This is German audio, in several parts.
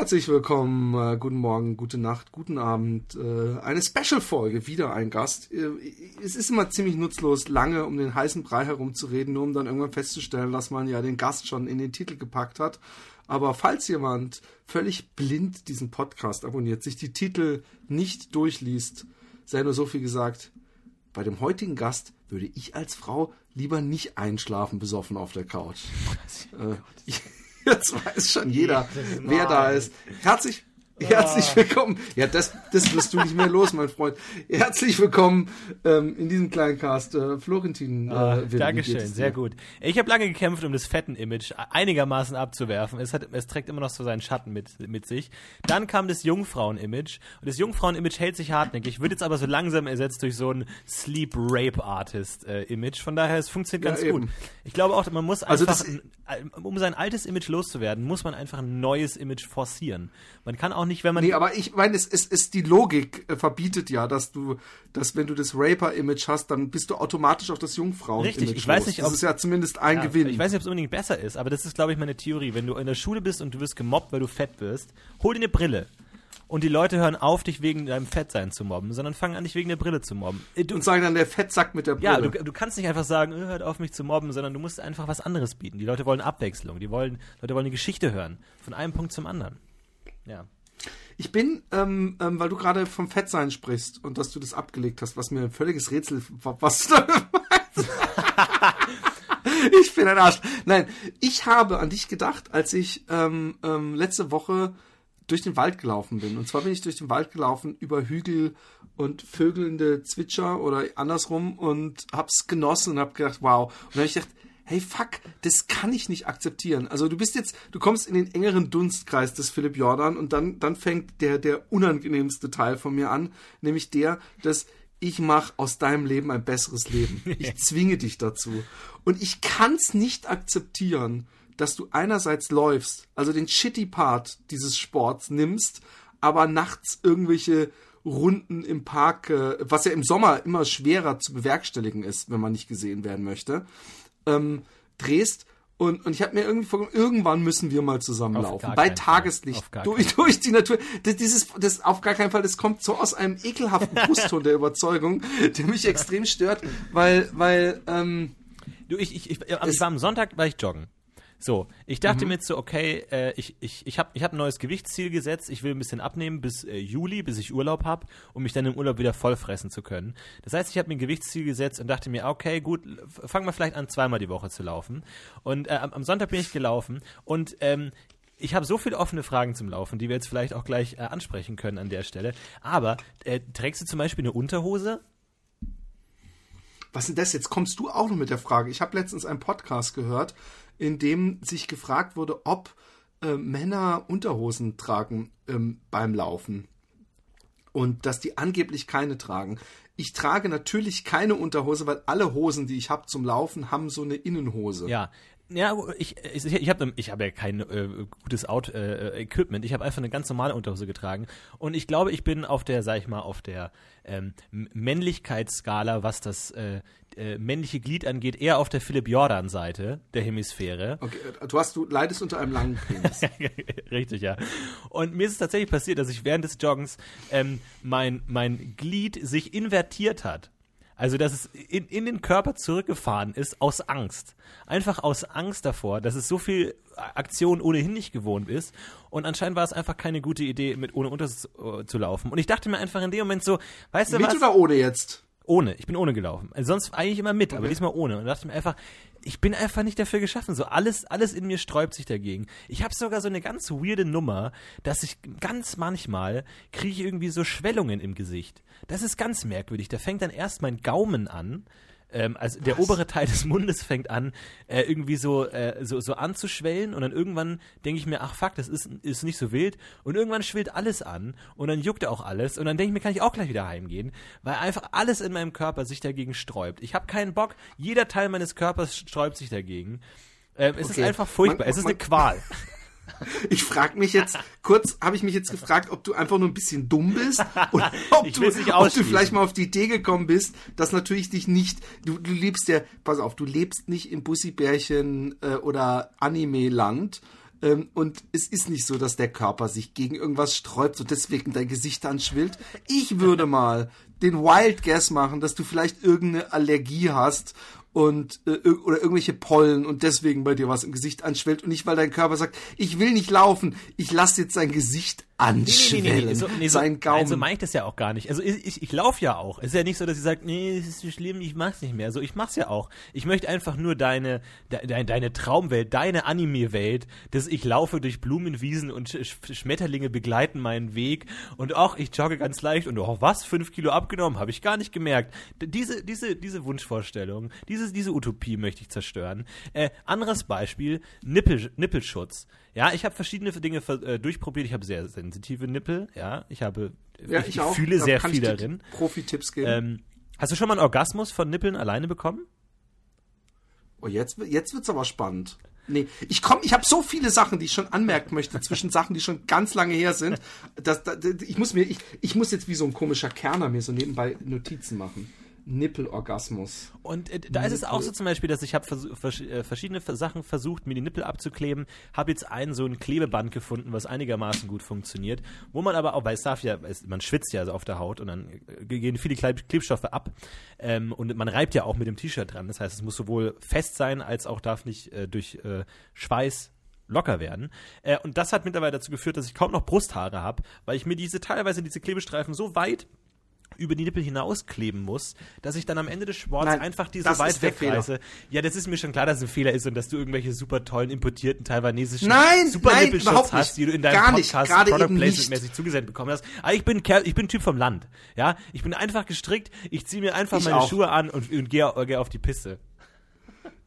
Herzlich willkommen, äh, guten Morgen, gute Nacht, guten Abend. Äh, eine Special-Folge, wieder ein Gast. Äh, es ist immer ziemlich nutzlos, lange um den heißen Brei herumzureden, nur um dann irgendwann festzustellen, dass man ja den Gast schon in den Titel gepackt hat. Aber falls jemand völlig blind diesen Podcast abonniert, sich die Titel nicht durchliest, sei nur so viel gesagt, bei dem heutigen Gast würde ich als Frau lieber nicht einschlafen besoffen auf der Couch. Äh, jetzt weiß schon jeder, wer da ist. Herzlich, herzlich willkommen. Ja, das, das wirst du nicht mehr los, mein Freund. Herzlich willkommen ähm, in diesem kleinen Cast. Äh, Florentin. Äh, Ah, Dankeschön, sehr gut. Ich habe lange gekämpft, um das Fetten-Image einigermaßen abzuwerfen. Es, hat, es trägt immer noch so seinen Schatten mit, mit sich. Dann kam das Jungfrauen-Image. Und das Jungfrauen-Image hält sich hartnäckig, wird jetzt aber so langsam ersetzt durch so ein Sleep-Rape-Artist-Image. Von daher, es funktioniert Ja, ganz eben. gut. Ich glaube auch, man muss Also einfach, das- ein, um sein altes Image loszuwerden, muss man einfach ein neues Image forcieren. Man kann auch nicht, wenn man Nee, aber ich meine, es ist, es, die Logik äh, verbietet ja, dass du, dass wenn du das Raper-Image hast, dann bist du automatisch auf das Jungfrauen-Image Richtig, ich weiß nicht, Das ob- ist ja zumindest ein Ja, Gewinn. Ich weiß nicht, ob es unbedingt besser ist, aber das ist, glaube ich, meine Theorie. Wenn du in der Schule bist und du wirst gemobbt, weil du fett wirst, hol dir eine Brille. Und die Leute hören auf, dich wegen deinem Fettsein zu mobben, sondern fangen an, dich wegen der Brille zu mobben. Äh, Du, und sagen dann der Fettsack mit der Brille. ja, du, du kannst nicht einfach sagen, äh, hört auf, mich zu mobben, sondern du musst einfach was anderes bieten. Die Leute wollen Abwechslung, die wollen, Leute wollen eine Geschichte hören. Von einem Punkt zum anderen. Ja. Ich bin, ähm, ähm, weil du gerade vom Fettsein sprichst und dass du das abgelegt hast, was mir ein völliges Rätsel war, was du ich bin ein Arsch. Nein, ich habe an dich gedacht, als ich ähm, ähm, letzte Woche durch den Wald gelaufen bin. Und zwar bin ich durch den Wald gelaufen über Hügel und vögelnde Zwitscher oder andersrum und hab's genossen und hab gedacht, wow. Und dann hab ich gedacht, hey fuck, das kann ich nicht akzeptieren. Also du bist jetzt, du kommst in den engeren Dunstkreis des Philipp Jordan und dann, dann fängt der, der unangenehmste Teil von mir an, nämlich der, dass ich mache aus deinem Leben ein besseres Leben. Ich zwinge dich dazu. Und ich kann's nicht akzeptieren, dass du einerseits läufst, also den shitty Part dieses Sports nimmst, aber nachts irgendwelche Runden im Park, äh, was ja im Sommer immer schwerer zu bewerkstelligen ist, wenn man nicht gesehen werden möchte, ähm, drehst. Und, und ich habe mir irgendwie vorgenommen, irgendwann müssen wir mal zusammenlaufen. Bei. Tageslicht. Durch, durch die Natur. Das, dieses, das auf gar keinen Fall, das kommt so aus einem ekelhaften Brustton der Überzeugung, der mich extrem stört, weil, weil, ähm, Du, ich, ich, ich, ich war am Sonntag, war ich joggen. So, ich dachte mir jetzt so, okay, äh, ich, ich, ich habe ich hab ein neues Gewichtsziel gesetzt, ich will ein bisschen abnehmen bis äh, Juli, bis ich Urlaub habe, um mich dann im Urlaub wieder voll fressen zu können. Das heißt, ich habe mir ein Gewichtsziel gesetzt und dachte mir, okay, gut, fangen wir vielleicht an, zweimal die Woche zu laufen. Und äh, am, am Sonntag bin ich gelaufen und ähm, ich habe so viele offene Fragen zum Laufen, die wir jetzt vielleicht auch gleich äh, ansprechen können an der Stelle. Aber äh, trägst du zum Beispiel eine Unterhose? Was denn das? Jetzt kommst du auch noch mit der Frage. Ich habe letztens einen Podcast gehört, in dem sich gefragt wurde, ob äh, Männer Unterhosen tragen ähm, beim Laufen. Und dass die angeblich keine tragen. Ich trage natürlich keine Unterhose, weil alle Hosen, die ich habe zum Laufen, haben so eine Innenhose. Ja. Ja, ich, ich, ich habe ich hab ja kein äh, gutes Out, äh, Equipment. Ich habe einfach eine ganz normale Unterhose getragen. Und ich glaube, ich bin auf der, sag ich mal, auf der ähm, Männlichkeitsskala, was das äh, äh, männliche Glied angeht, eher auf der Philipp Jordan-Seite der Hemisphäre. Okay, äh, du hast, du leidest unter einem langen Penis. Richtig, ja. Und mir ist es tatsächlich passiert, dass ich während des Joggens ähm, mein, mein Glied sich invertiert hat. Also, dass es in, in den Körper zurückgefahren ist aus Angst. Einfach aus Angst davor, dass es so viel Aktion ohnehin nicht gewohnt ist. Und anscheinend war es einfach keine gute Idee, mit ohne Unters äh, zu laufen. Und ich dachte mir einfach in dem Moment so, weißt du Mit was? oder ohne jetzt? Ohne, ich bin ohne gelaufen. Also sonst eigentlich immer mit, aber diesmal ohne. Und da dachte mir einfach, ich bin einfach nicht dafür geschaffen. So alles, alles in mir sträubt sich dagegen. Ich habe sogar so eine ganz weirde Nummer, dass ich ganz manchmal kriege ich irgendwie so Schwellungen im Gesicht. Das ist ganz merkwürdig. Da fängt dann erst mein Gaumen an. Ähm, also der obere Teil des Mundes fängt an, äh, irgendwie so, äh, so, so anzuschwellen und dann irgendwann denke ich mir, ach fuck, das ist, ist nicht so wild und irgendwann schwillt alles an und dann juckt auch alles und dann denke ich mir, kann ich auch gleich wieder heimgehen, weil einfach alles in meinem Körper sich dagegen sträubt. Ich habe keinen Bock, jeder Teil meines Körpers sträubt sich dagegen. Ähm, es ist Okay. einfach furchtbar, Man- es ist man- eine Qual. Ich frage mich jetzt, kurz habe ich mich jetzt gefragt, ob du einfach nur ein bisschen dumm bist oder ob, du, ob du vielleicht mal auf die Idee gekommen bist, dass natürlich dich nicht, du, du lebst ja, pass auf, du lebst nicht in Bussibärchen äh, oder Anime-Land, Ähm, und es ist nicht so, dass der Körper sich gegen irgendwas sträubt und deswegen dein Gesicht anschwillt. Ich würde mal den Wild Guess machen, dass du vielleicht irgendeine Allergie hast und äh, oder irgendwelche Pollen und deswegen bei dir was im Gesicht anschwellt und nicht, weil dein Körper sagt, ich will nicht laufen, ich lasse jetzt sein Gesicht anschwellen, nee, nee, nee, so, nee, so, sein Gaumen. Also meine ich das ja auch gar nicht. Also ich, ich, ich laufe ja auch. Es ist ja nicht so, dass sie sagt, nee, es ist so schlimm, ich mach's nicht mehr. So, ich mach's ja auch. Ich möchte einfach nur deine, de, deine Traumwelt, deine Anime-Welt, dass ich laufe durch Blumenwiesen und Sch Schmetterlinge begleiten meinen Weg und auch ich jogge ganz leicht und oh was, fünf Kilo abgenommen, habe ich gar nicht gemerkt. Diese, diese, diese Wunschvorstellung, diese, diese Utopie möchte ich zerstören. Äh, anderes Beispiel, Nippel, Nippelschutz. Ja, ich habe verschiedene Dinge äh, durchprobiert. Ich habe sehr sensitive Nippel. Ja, ich habe, ja, ich, ich fühle da sehr viel darin. Profi-Tipps geben. Ähm, hast du schon mal einen Orgasmus von Nippeln alleine bekommen? Oh, jetzt, jetzt wird's aber spannend. Nee, ich komm, ich habe so viele Sachen, die ich schon anmerken möchte, zwischen Sachen, die schon ganz lange her sind. Dass, dass, ich muss mir, ich, ich muss jetzt wie so ein komischer Kerner mir so nebenbei Notizen machen. Nippelorgasmus. Und äh, da Nippel. ist es auch so zum Beispiel, dass ich habe vers äh, verschiedene Sachen versucht, mir die Nippel abzukleben, habe jetzt einen so ein Klebeband gefunden, was einigermaßen gut funktioniert, wo man aber auch, weil es darf ja, es, man schwitzt ja also auf der Haut und dann äh, gehen viele Klebstoffe ab ähm, und man reibt ja auch mit dem T-Shirt dran. Das heißt, es muss sowohl fest sein, als auch darf nicht äh, durch äh, Schweiß locker werden. Äh, und das hat mittlerweile dazu geführt, dass ich kaum noch Brusthaare habe, weil ich mir diese teilweise diese Klebestreifen so weit über die Nippel hinauskleben muss, dass ich dann am Ende des Sports Nein, einfach die so weit wegreiße. Ja, das ist mir schon klar, dass es ein Fehler ist und dass du irgendwelche super tollen importierten taiwanesischen nein, super nein, Nippelschutz hast, die du in deinem Gar Podcast nicht, Product Placement mäßig zugesendet bekommen hast. Aber ich bin Kerl, ich bin Typ vom Land. Ja, ich bin einfach gestrickt, ich ziehe mir einfach ich meine auch. Schuhe an und, und gehe geh auf die Piste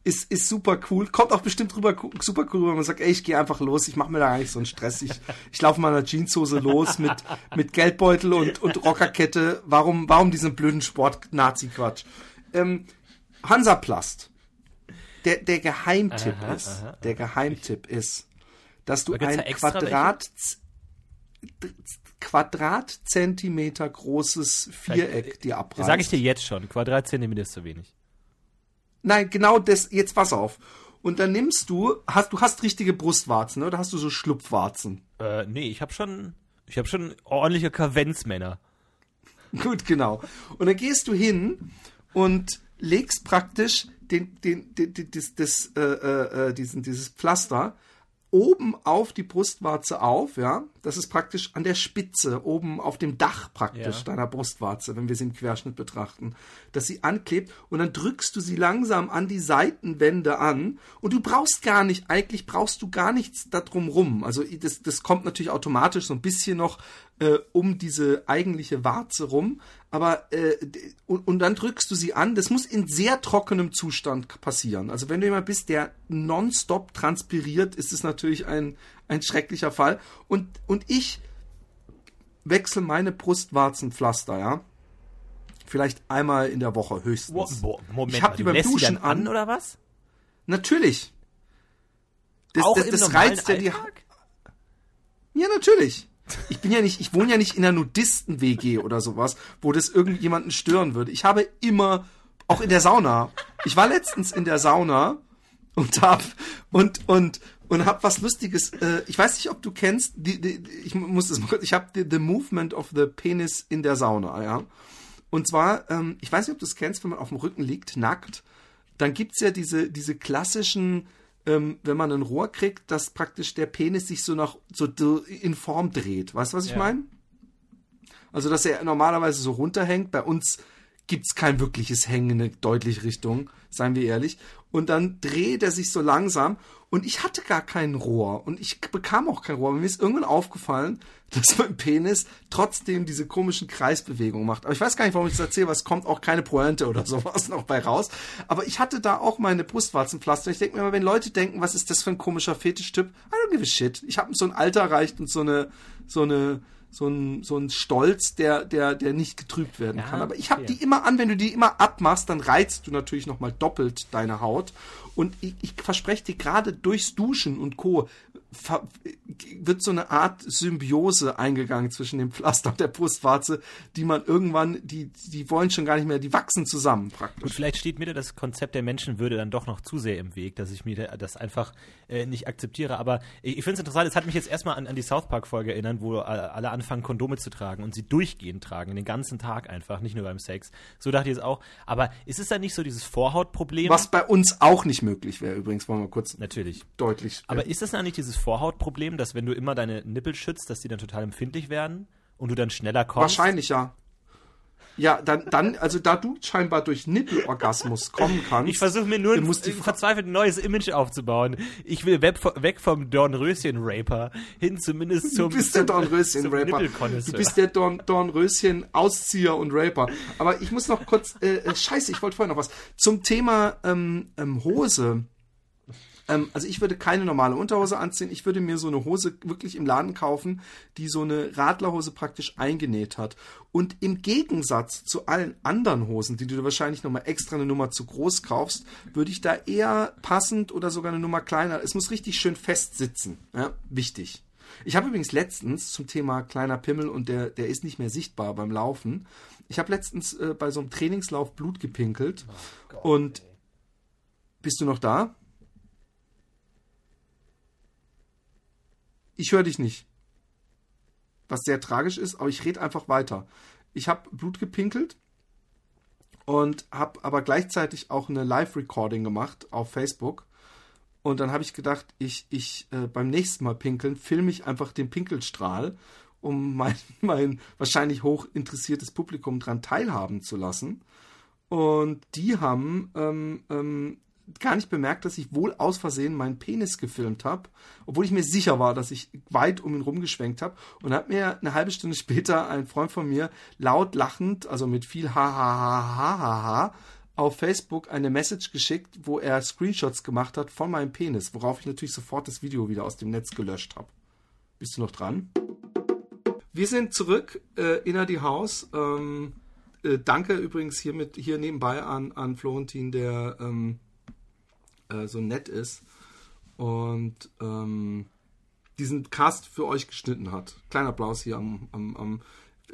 ist, ist super cool. Kommt auch bestimmt rüber, super cool, wenn man sagt, ey, ich gehe einfach los, ich mache mir da gar nicht so einen Stress. Ich, ich laufe mal in einer Jeanshose los mit, mit Geldbeutel und, und Rockerkette. Warum, warum diesen blöden Sport-Nazi-Quatsch? Ähm, Hansaplast. Der, der Geheimtipp aha, ist, aha, der Geheimtipp ist, dass du ein Quadrat, Quadratzentimeter großes Viereck dir abreißt. Sag ich dir jetzt schon, Quadratzentimeter ist zu wenig. Nein, genau das, jetzt pass auf. Und dann nimmst du, hast, du hast richtige Brustwarzen, ne? oder hast du so Schlupfwarzen? Äh, nee, ich habe schon, ich habe schon ordentliche Kavenzmänner. Gut, genau. Und dann gehst du hin und legst praktisch den, den, den, den das, das, äh, äh, diesen, dieses Pflaster oben auf die Brustwarze auf, ja. Das ist praktisch an der Spitze, oben auf dem Dach praktisch ja. deiner Brustwarze, wenn wir sie im Querschnitt betrachten, dass sie anklebt und dann drückst du sie langsam an die Seitenwände an und du brauchst gar nicht, eigentlich brauchst du gar nichts darum rum. Also das, das kommt natürlich automatisch so ein bisschen noch äh, um diese eigentliche Warze rum, aber äh, und, und dann drückst du sie an. Das muss in sehr trockenem Zustand passieren. Also wenn du jemand bist, der nonstop transpiriert, ist es natürlich ein ein schrecklicher Fall. Und und ich wechsle meine Brustwarzenpflaster, ja. Vielleicht einmal in der Woche höchstens. Moment, ich habe die beim Duschen an, an oder was? Natürlich. Das, Auch das, das, das reizt ja die. Ja, natürlich. Ich bin ja nicht, ich wohne ja nicht in einer Nudisten-WG oder sowas, wo das irgendjemanden stören würde. Ich habe immer, auch in der Sauna. Ich war letztens in der Sauna und hab und und und hab was Lustiges. Äh, ich weiß nicht, ob du kennst. Die, die, ich muss das mal kurz. Ich habe the, the Movement of the Penis in der Sauna. Ja. Und zwar, ähm, ich weiß nicht, ob du es kennst, wenn man auf dem Rücken liegt, nackt. Dann gibt's ja diese diese klassischen ähm, wenn man ein Rohr kriegt, dass praktisch der Penis sich so nach so in Form dreht. Weißt du, was ich ja. meine? Also, dass er normalerweise so runterhängt. Bei uns gibt's kein wirkliches Hängen in eine deutliche Richtung, seien wir ehrlich. Und dann dreht er sich so langsam und ich hatte gar kein Rohr und ich bekam auch kein Rohr. Mir ist irgendwann aufgefallen, dass mein Penis trotzdem diese komischen Kreisbewegungen macht. Aber ich weiß gar nicht, warum ich das erzähle, weil es kommt auch keine Pointe oder sowas noch bei raus. Aber ich hatte da auch meine Brustwarzenpflaster. Ich denke mir immer, wenn Leute denken, was ist das für ein komischer Fetischtyp, I don't give a shit. Ich habe so ein Alter erreicht und so eine, so eine, so ein, so ein Stolz, der, der, der nicht getrübt werden ja, kann. Aber ich habe okay. die immer an, wenn du die immer abmachst, dann reizt du natürlich nochmal doppelt deine Haut. Und ich, ich verspreche dir gerade durchs Duschen und Co. wird so eine Art Symbiose eingegangen zwischen dem Pflaster und der Brustwarze, die man irgendwann, die, die wollen schon gar nicht mehr, die wachsen zusammen praktisch. Und vielleicht steht mir das Konzept der Menschenwürde dann doch noch zu sehr im Weg, dass ich mir das einfach äh, nicht akzeptiere. Aber ich, ich finde es interessant, es hat mich jetzt erstmal an, an die South Park-Folge erinnert, wo alle anfangen, Kondome zu tragen und sie durchgehend tragen, den ganzen Tag einfach, nicht nur beim Sex. So dachte ich es auch. Aber ist es dann nicht so dieses Vorhautproblem? Was bei uns auch nicht möglich wäre, übrigens, wollen wir kurz Natürlich. deutlich. Aber ist das dann nicht dieses Vorhautproblem, dass wenn du immer deine Nippel schützt, dass die dann total empfindlich werden und du dann schneller kommst? Wahrscheinlich ja. Ja, dann, dann, also da du scheinbar durch Nippelorgasmus kommen kannst. Ich versuche mir nur ein, verzweifelt ein neues Image aufzubauen. Ich will weg, weg vom Dornröschen-Raper hin zumindest zum. Du bist der Dornröschen-Raper. Du bist der Dorn, Dornröschen-Auszieher und Raper. Aber ich muss noch kurz, äh, äh scheiße, ich wollte vorher noch was. Zum Thema ähm, ähm, Hose ähm, also ich würde keine normale Unterhose anziehen. Ich würde mir so eine Hose wirklich im Laden kaufen, die so eine Radlerhose praktisch eingenäht hat. Und im Gegensatz zu allen anderen Hosen, die du wahrscheinlich nochmal extra eine Nummer zu groß kaufst, würde ich da eher passend oder sogar eine Nummer kleiner. Es muss richtig schön fest sitzen. Ja, wichtig. Ich habe übrigens letztens zum Thema kleiner Pimmel und der, der ist nicht mehr sichtbar beim Laufen. Ich habe letztens äh, bei so einem Trainingslauf Blut gepinkelt. Oh Gott, und ey. bist du noch da? Ich höre dich nicht. Was sehr tragisch ist, aber ich rede einfach weiter. Ich habe Blut gepinkelt und habe aber gleichzeitig auch eine Live-Recording gemacht auf Facebook. Und dann habe ich gedacht, ich, ich äh, beim nächsten Mal pinkeln, filme ich einfach den Pinkelstrahl, um mein, mein wahrscheinlich hoch interessiertes Publikum daran teilhaben zu lassen. Und die haben ähm, ähm, gar nicht bemerkt, dass ich wohl aus Versehen meinen Penis gefilmt habe, obwohl ich mir sicher war, dass ich weit um ihn rumgeschwenkt habe. Und hat mir eine halbe Stunde später ein Freund von mir laut lachend, also mit viel ha ha ha ha ha ha, auf Facebook eine Message geschickt, wo er Screenshots gemacht hat von meinem Penis, worauf ich natürlich sofort das Video wieder aus dem Netz gelöscht habe. Bist du noch dran? Wir sind zurück äh, in die Haus. Ähm, äh, danke übrigens hier mit hier nebenbei an, an Florentin, der ähm, äh, so nett ist und ähm, diesen Cast für euch geschnitten hat. Kleiner Applaus hier am, am, am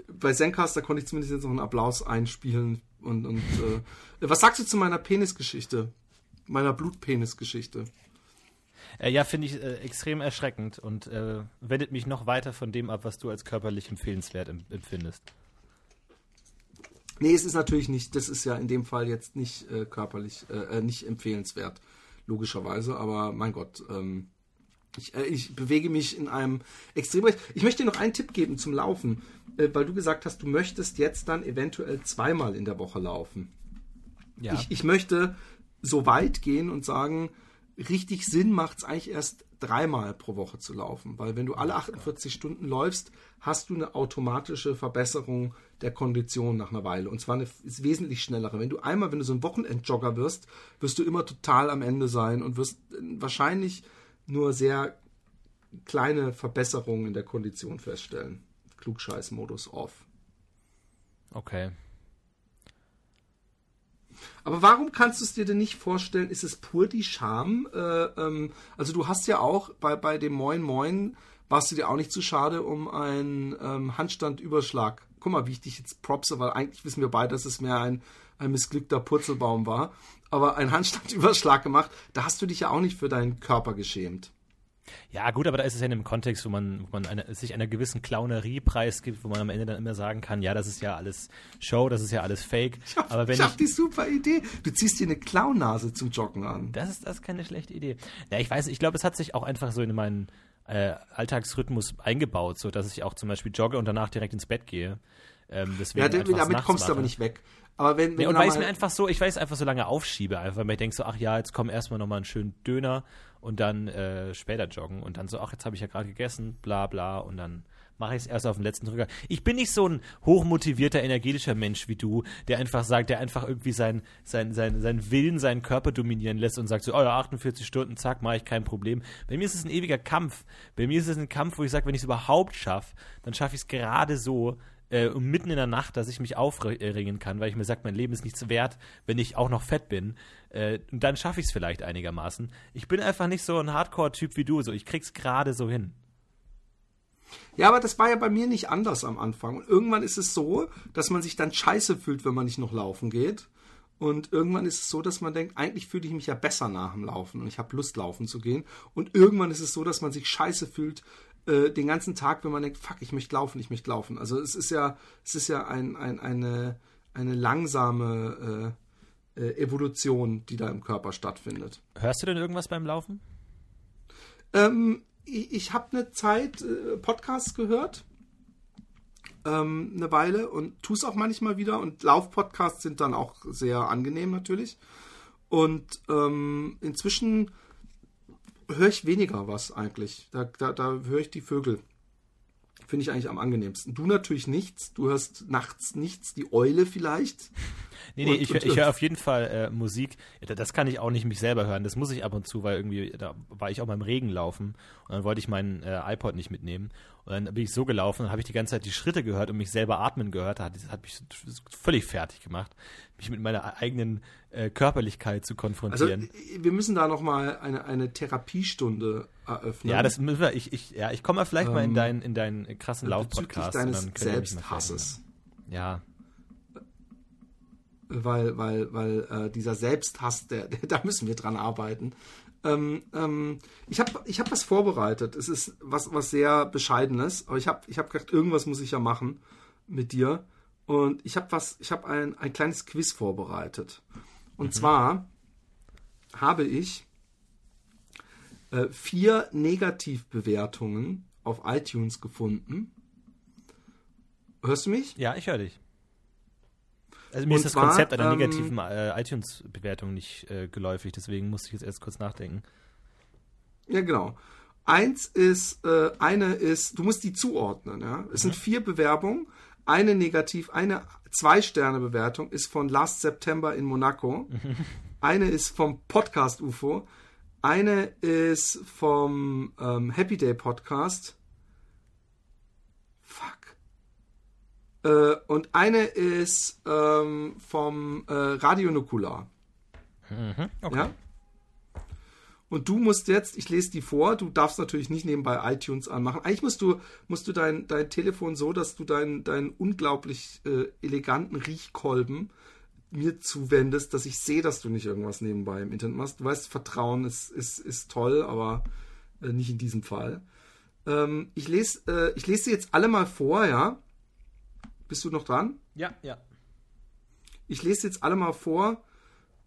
bei Zencaster konnte ich zumindest jetzt noch einen Applaus einspielen. Und, und äh, was sagst du zu meiner Penisgeschichte? Meiner Blutpenisgeschichte? Äh, ja, finde ich äh, extrem erschreckend und äh, wendet mich noch weiter von dem ab, was du als körperlich empfehlenswert empfindest. Nee, es ist natürlich nicht, das ist ja in dem Fall jetzt nicht äh, körperlich, nicht empfehlenswert logischerweise, aber mein Gott, ähm, ich, äh, ich, bewege mich in einem Extrembereich. Ich möchte dir noch einen Tipp geben zum Laufen, äh, weil du gesagt hast, du möchtest jetzt dann eventuell zweimal in der Woche laufen. Ja. Ich, ich möchte so weit gehen und sagen, richtig Sinn macht es eigentlich erst dreimal pro Woche zu laufen, weil wenn du alle 48 Stunden läufst, hast du eine automatische Verbesserung der Kondition nach einer Weile. Und zwar eine wesentlich schnellere. Wenn du einmal, wenn du so ein Wochenendjogger wirst, wirst du immer total am Ende sein und wirst wahrscheinlich nur sehr kleine Verbesserungen in der Kondition feststellen. Klugscheiß-Modus off. Okay. Aber warum kannst du es dir denn nicht vorstellen? Ist es pur die Scham? Äh, ähm, also du hast ja auch bei, bei dem Moin Moin warst du dir auch nicht zu schade um einen ähm, Handstandüberschlag. Guck mal, wie ich dich jetzt propse, weil eigentlich wissen wir beide, dass es mehr ein, ein missglückter Purzelbaum war. Aber einen Handstandüberschlag gemacht, da hast du dich ja auch nicht für deinen Körper geschämt. Ja, gut, aber da ist es ja in einem Kontext, wo man, wo man eine, sich einer gewissen Clownerie preisgibt, wo man am Ende dann immer sagen kann, ja, das ist ja alles Show, das ist ja alles Fake. Ich hab, aber wenn ich, ich hab die super Idee. Du ziehst dir eine Clownnase zum Joggen an. Das ist, das ist keine schlechte Idee. Ja, ich weiß, ich glaube, es hat sich auch einfach so in meinen äh, Alltagsrhythmus eingebaut, so dass ich auch zum Beispiel jogge und danach direkt ins Bett gehe. Ähm, ja, damit kommst du aber nicht weg. Aber wenn, wenn nee, und weil ich mir einfach so, ich weiß einfach so lange aufschiebe, einfach, weil ich denke so, ach ja, jetzt komm erstmal nochmal einen schönen Döner und dann äh, später joggen und dann so, ach, jetzt habe ich ja gerade gegessen, bla bla und dann mache ich es erst auf den letzten Drücker. Ich bin nicht so ein hochmotivierter, energetischer Mensch wie du, der einfach sagt, der einfach irgendwie sein, sein, sein, sein Willen, seinen Körper dominieren lässt und sagt so, oh ja, 48 Stunden, zack, mache ich kein Problem. Bei mir ist es ein ewiger Kampf. Bei mir ist es ein Kampf, wo ich sage, wenn ich es überhaupt schaffe, dann schaffe ich es gerade so, äh, mitten in der Nacht, dass ich mich aufringen kann, weil ich mir sage, mein Leben ist nichts wert, wenn ich auch noch fett bin. Äh, und dann schaffe ich es vielleicht einigermaßen. Ich bin einfach nicht so ein Hardcore-Typ wie du, so ich krieg's gerade so hin. Ja, aber das war ja bei mir nicht anders am Anfang. Und irgendwann ist es so, dass man sich dann scheiße fühlt, wenn man nicht noch laufen geht. Und irgendwann ist es so, dass man denkt, eigentlich fühle ich mich ja besser nach dem Laufen und ich habe Lust, laufen zu gehen. Und irgendwann ist es so, dass man sich scheiße fühlt äh, den ganzen Tag, wenn man denkt, fuck, ich möchte laufen, ich möchte laufen. Also es ist ja, es ist ja ein, ein, eine, eine langsame äh, äh, Evolution, die da im Körper stattfindet. Hörst du denn irgendwas beim Laufen? Ähm, ich, ich habe eine Zeit äh, Podcasts gehört ähm, eine Weile und tue es auch manchmal wieder. Und Laufpodcasts sind dann auch sehr angenehm natürlich. Und ähm, inzwischen höre ich weniger was eigentlich. Da, da, da höre ich die Vögel. Finde ich eigentlich am angenehmsten. Du natürlich nichts. Du hörst nachts nichts. Die Eule vielleicht. Nee, nee, und, ich, ich höre auf jeden Fall äh, Musik. Das kann ich auch nicht mich selber hören. Das muss ich ab und zu, weil irgendwie, da war ich auch beim Regen laufen und dann wollte ich meinen äh, iPod nicht mitnehmen. Und dann bin ich so gelaufen und habe ich die ganze Zeit die Schritte gehört und mich selber atmen gehört. Das hat mich völlig fertig gemacht, mich mit meiner eigenen äh, Körperlichkeit zu konfrontieren. Also, wir müssen da nochmal eine, eine Therapiestunde eröffnen. Ja, das müssen wir. Ich, ich, ja, ich komme vielleicht ähm, mal in ähm, deinen, in deinen krassen Laufpodcast. deines Selbsthasses. Ja, weil, weil, weil äh, dieser Selbsthass, der, der, da müssen wir dran arbeiten. Ähm, ähm, ich habe ich hab was vorbereitet. Es ist was, was sehr Bescheidenes, aber ich habe ich hab gedacht, irgendwas muss ich ja machen mit dir. Und ich habe was, ich habe ein, ein kleines Quiz vorbereitet. Und mhm. zwar habe ich äh, vier Negativbewertungen auf iTunes gefunden. Hörst du mich? Ja, ich höre dich. Also mir und ist das zwar, Konzept einer ähm, negativen äh, iTunes-Bewertung nicht äh, geläufig, deswegen musste ich jetzt erst kurz nachdenken. Ja, genau. Eins ist, äh, eine ist, du musst die zuordnen, ja. Es mhm. sind vier Bewerbungen. Eine negativ, eine Zwei-Sterne-Bewertung ist von Last September in Monaco. Mhm. Eine ist vom Podcast UFO. Eine ist vom ähm, Happy Day Podcast. Äh, und eine ist ähm, vom äh, Radio Nukular. Mhm, okay. Ja? Und du musst jetzt, ich lese die vor, du darfst natürlich nicht nebenbei iTunes anmachen. Eigentlich musst du, musst du dein, dein Telefon so, dass du deinen dein unglaublich äh, eleganten Riechkolben mir zuwendest, dass ich sehe, dass du nicht irgendwas nebenbei im Internet machst. Du weißt, Vertrauen ist, ist, ist toll, aber äh, nicht in diesem Fall. Ähm, ich lese äh, ich lese sie jetzt alle mal vor, ja. Bist du noch dran? Ja, ja. Ich lese jetzt alle mal vor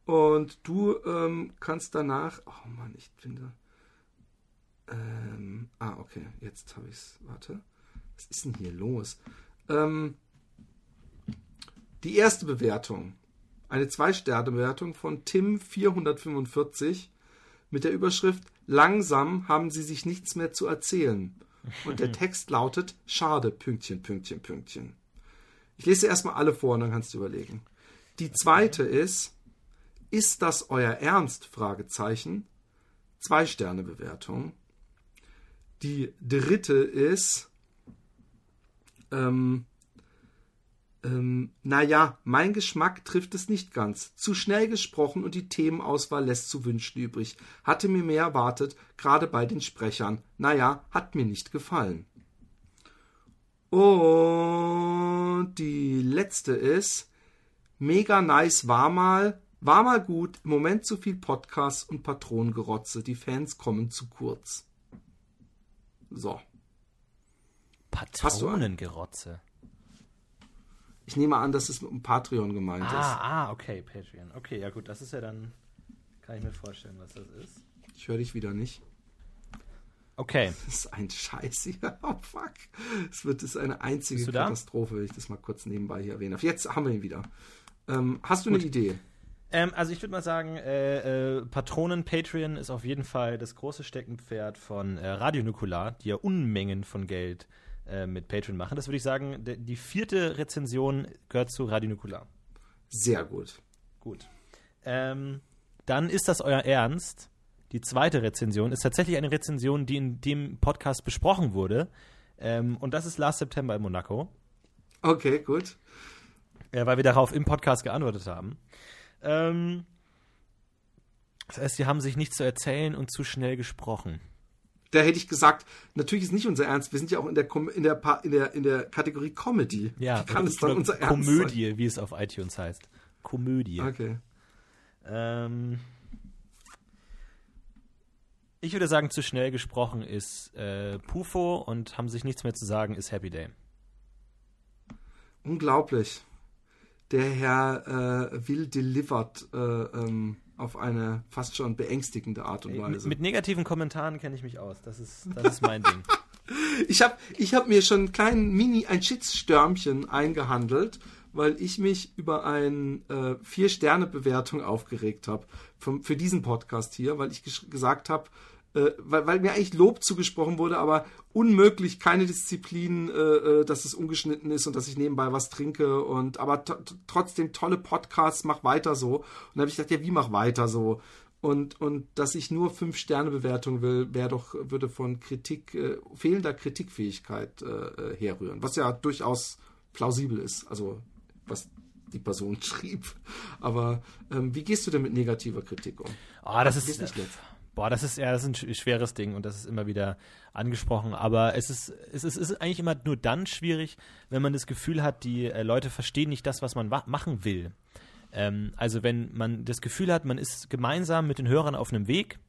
und du ähm, kannst danach. Oh Mann, ich finde. Ähm, ah, okay, jetzt habe ich es. Warte. Was ist denn hier los? Ähm, die erste Bewertung. Eine Zwei-Sterne-Bewertung von Tim445 mit der Überschrift Langsam haben sie sich nichts mehr zu erzählen. Und der Text lautet Schade, Pünktchen, Pünktchen, Pünktchen. Ich lese erstmal alle vor und dann kannst du überlegen. Die zweite ist, ist das euer Ernst? Fragezeichen. Zwei Sterne Bewertung. Die dritte ist, ähm, ähm, naja, mein Geschmack trifft es nicht ganz. Zu schnell gesprochen und die Themenauswahl lässt zu wünschen übrig. Hatte mir mehr erwartet, gerade bei den Sprechern. Naja, hat mir nicht gefallen. Und die letzte ist, mega nice war mal, war mal gut, im Moment zu viel Podcasts und Patronengerotze. Die Fans kommen zu kurz. So. Patronengerotze. Ich nehme an, dass es mit dem Patreon gemeint ah, ist. Ah, okay, Patreon. Okay, ja gut, das ist ja dann, kann ich mir vorstellen, was das ist. Ich höre dich wieder nicht. Okay. Das ist ein Scheiß hier. Oh fuck. Es wird das ist eine einzige Katastrophe, wenn ich das mal kurz nebenbei hier erwähne. Jetzt haben wir ihn wieder. Ähm, hast du Gut. eine Idee? Ähm, also ich würde mal sagen, äh, äh, Patronen Patreon ist auf jeden Fall das große Steckenpferd von äh, Radio Nukular, die ja Unmengen von Geld äh, mit Patreon machen. Das würde ich sagen, die vierte Rezension gehört zu Radio Nukular. Sehr gut. Gut. Ähm, dann ist das euer Ernst. Die zweite Rezension ist tatsächlich eine Rezension, die in dem Podcast besprochen wurde. Ähm, und das ist Last September in Monaco. Okay, gut. Ja, weil wir darauf im Podcast geantwortet haben. Ähm, das heißt, sie haben sich nicht zu erzählen und zu schnell gesprochen. Da hätte ich gesagt, natürlich ist nicht unser Ernst. Wir sind ja auch in der, in der, in der, in der Kategorie Comedy. Ja, Wie kann es dann unser Ernst Komödie, wie es auf iTunes heißt. Komödie. Okay. Ähm, ich würde sagen, zu schnell gesprochen ist äh, Pufo und haben sich nichts mehr zu sagen, ist Happy Day. Unglaublich. Der Herr äh, will delivered äh, ähm, auf eine fast schon beängstigende Art und Weise. Mit, mit negativen Kommentaren kenne ich mich aus. Das ist, das ist mein Ding. Ich habe ich hab mir schon einen kleinen Mini, ein Shitstürmchen eingehandelt, weil ich mich über eine äh, Vier-Sterne-Bewertung aufgeregt habe für diesen Podcast hier, weil ich gesagt habe, äh, weil, weil, mir eigentlich Lob zugesprochen wurde, aber unmöglich, keine Disziplin, äh, äh dass es ungeschnitten ist und dass ich nebenbei was trinke und aber trotzdem tolle Podcasts, mach weiter so. Und da habe ich gedacht, ja, wie mach weiter so? Und, und dass ich nur fünf Sterne Bewertung will, wäre doch, würde von Kritik, äh, fehlender Kritikfähigkeit äh, äh, herrühren, was ja durchaus plausibel ist, also was die Person schrieb. Aber ähm, wie gehst du denn mit negativer Kritik um? Ah, das, das ist nicht letzt. Boah, das ist ja das ist ein schweres Ding und das ist immer wieder angesprochen. Aber es ist, es ist, es ist eigentlich immer nur dann schwierig, wenn man das Gefühl hat, die äh, Leute verstehen nicht das, was man machen will. Ähm, also wenn man das Gefühl hat, man ist gemeinsam mit den Hörern auf einem Weg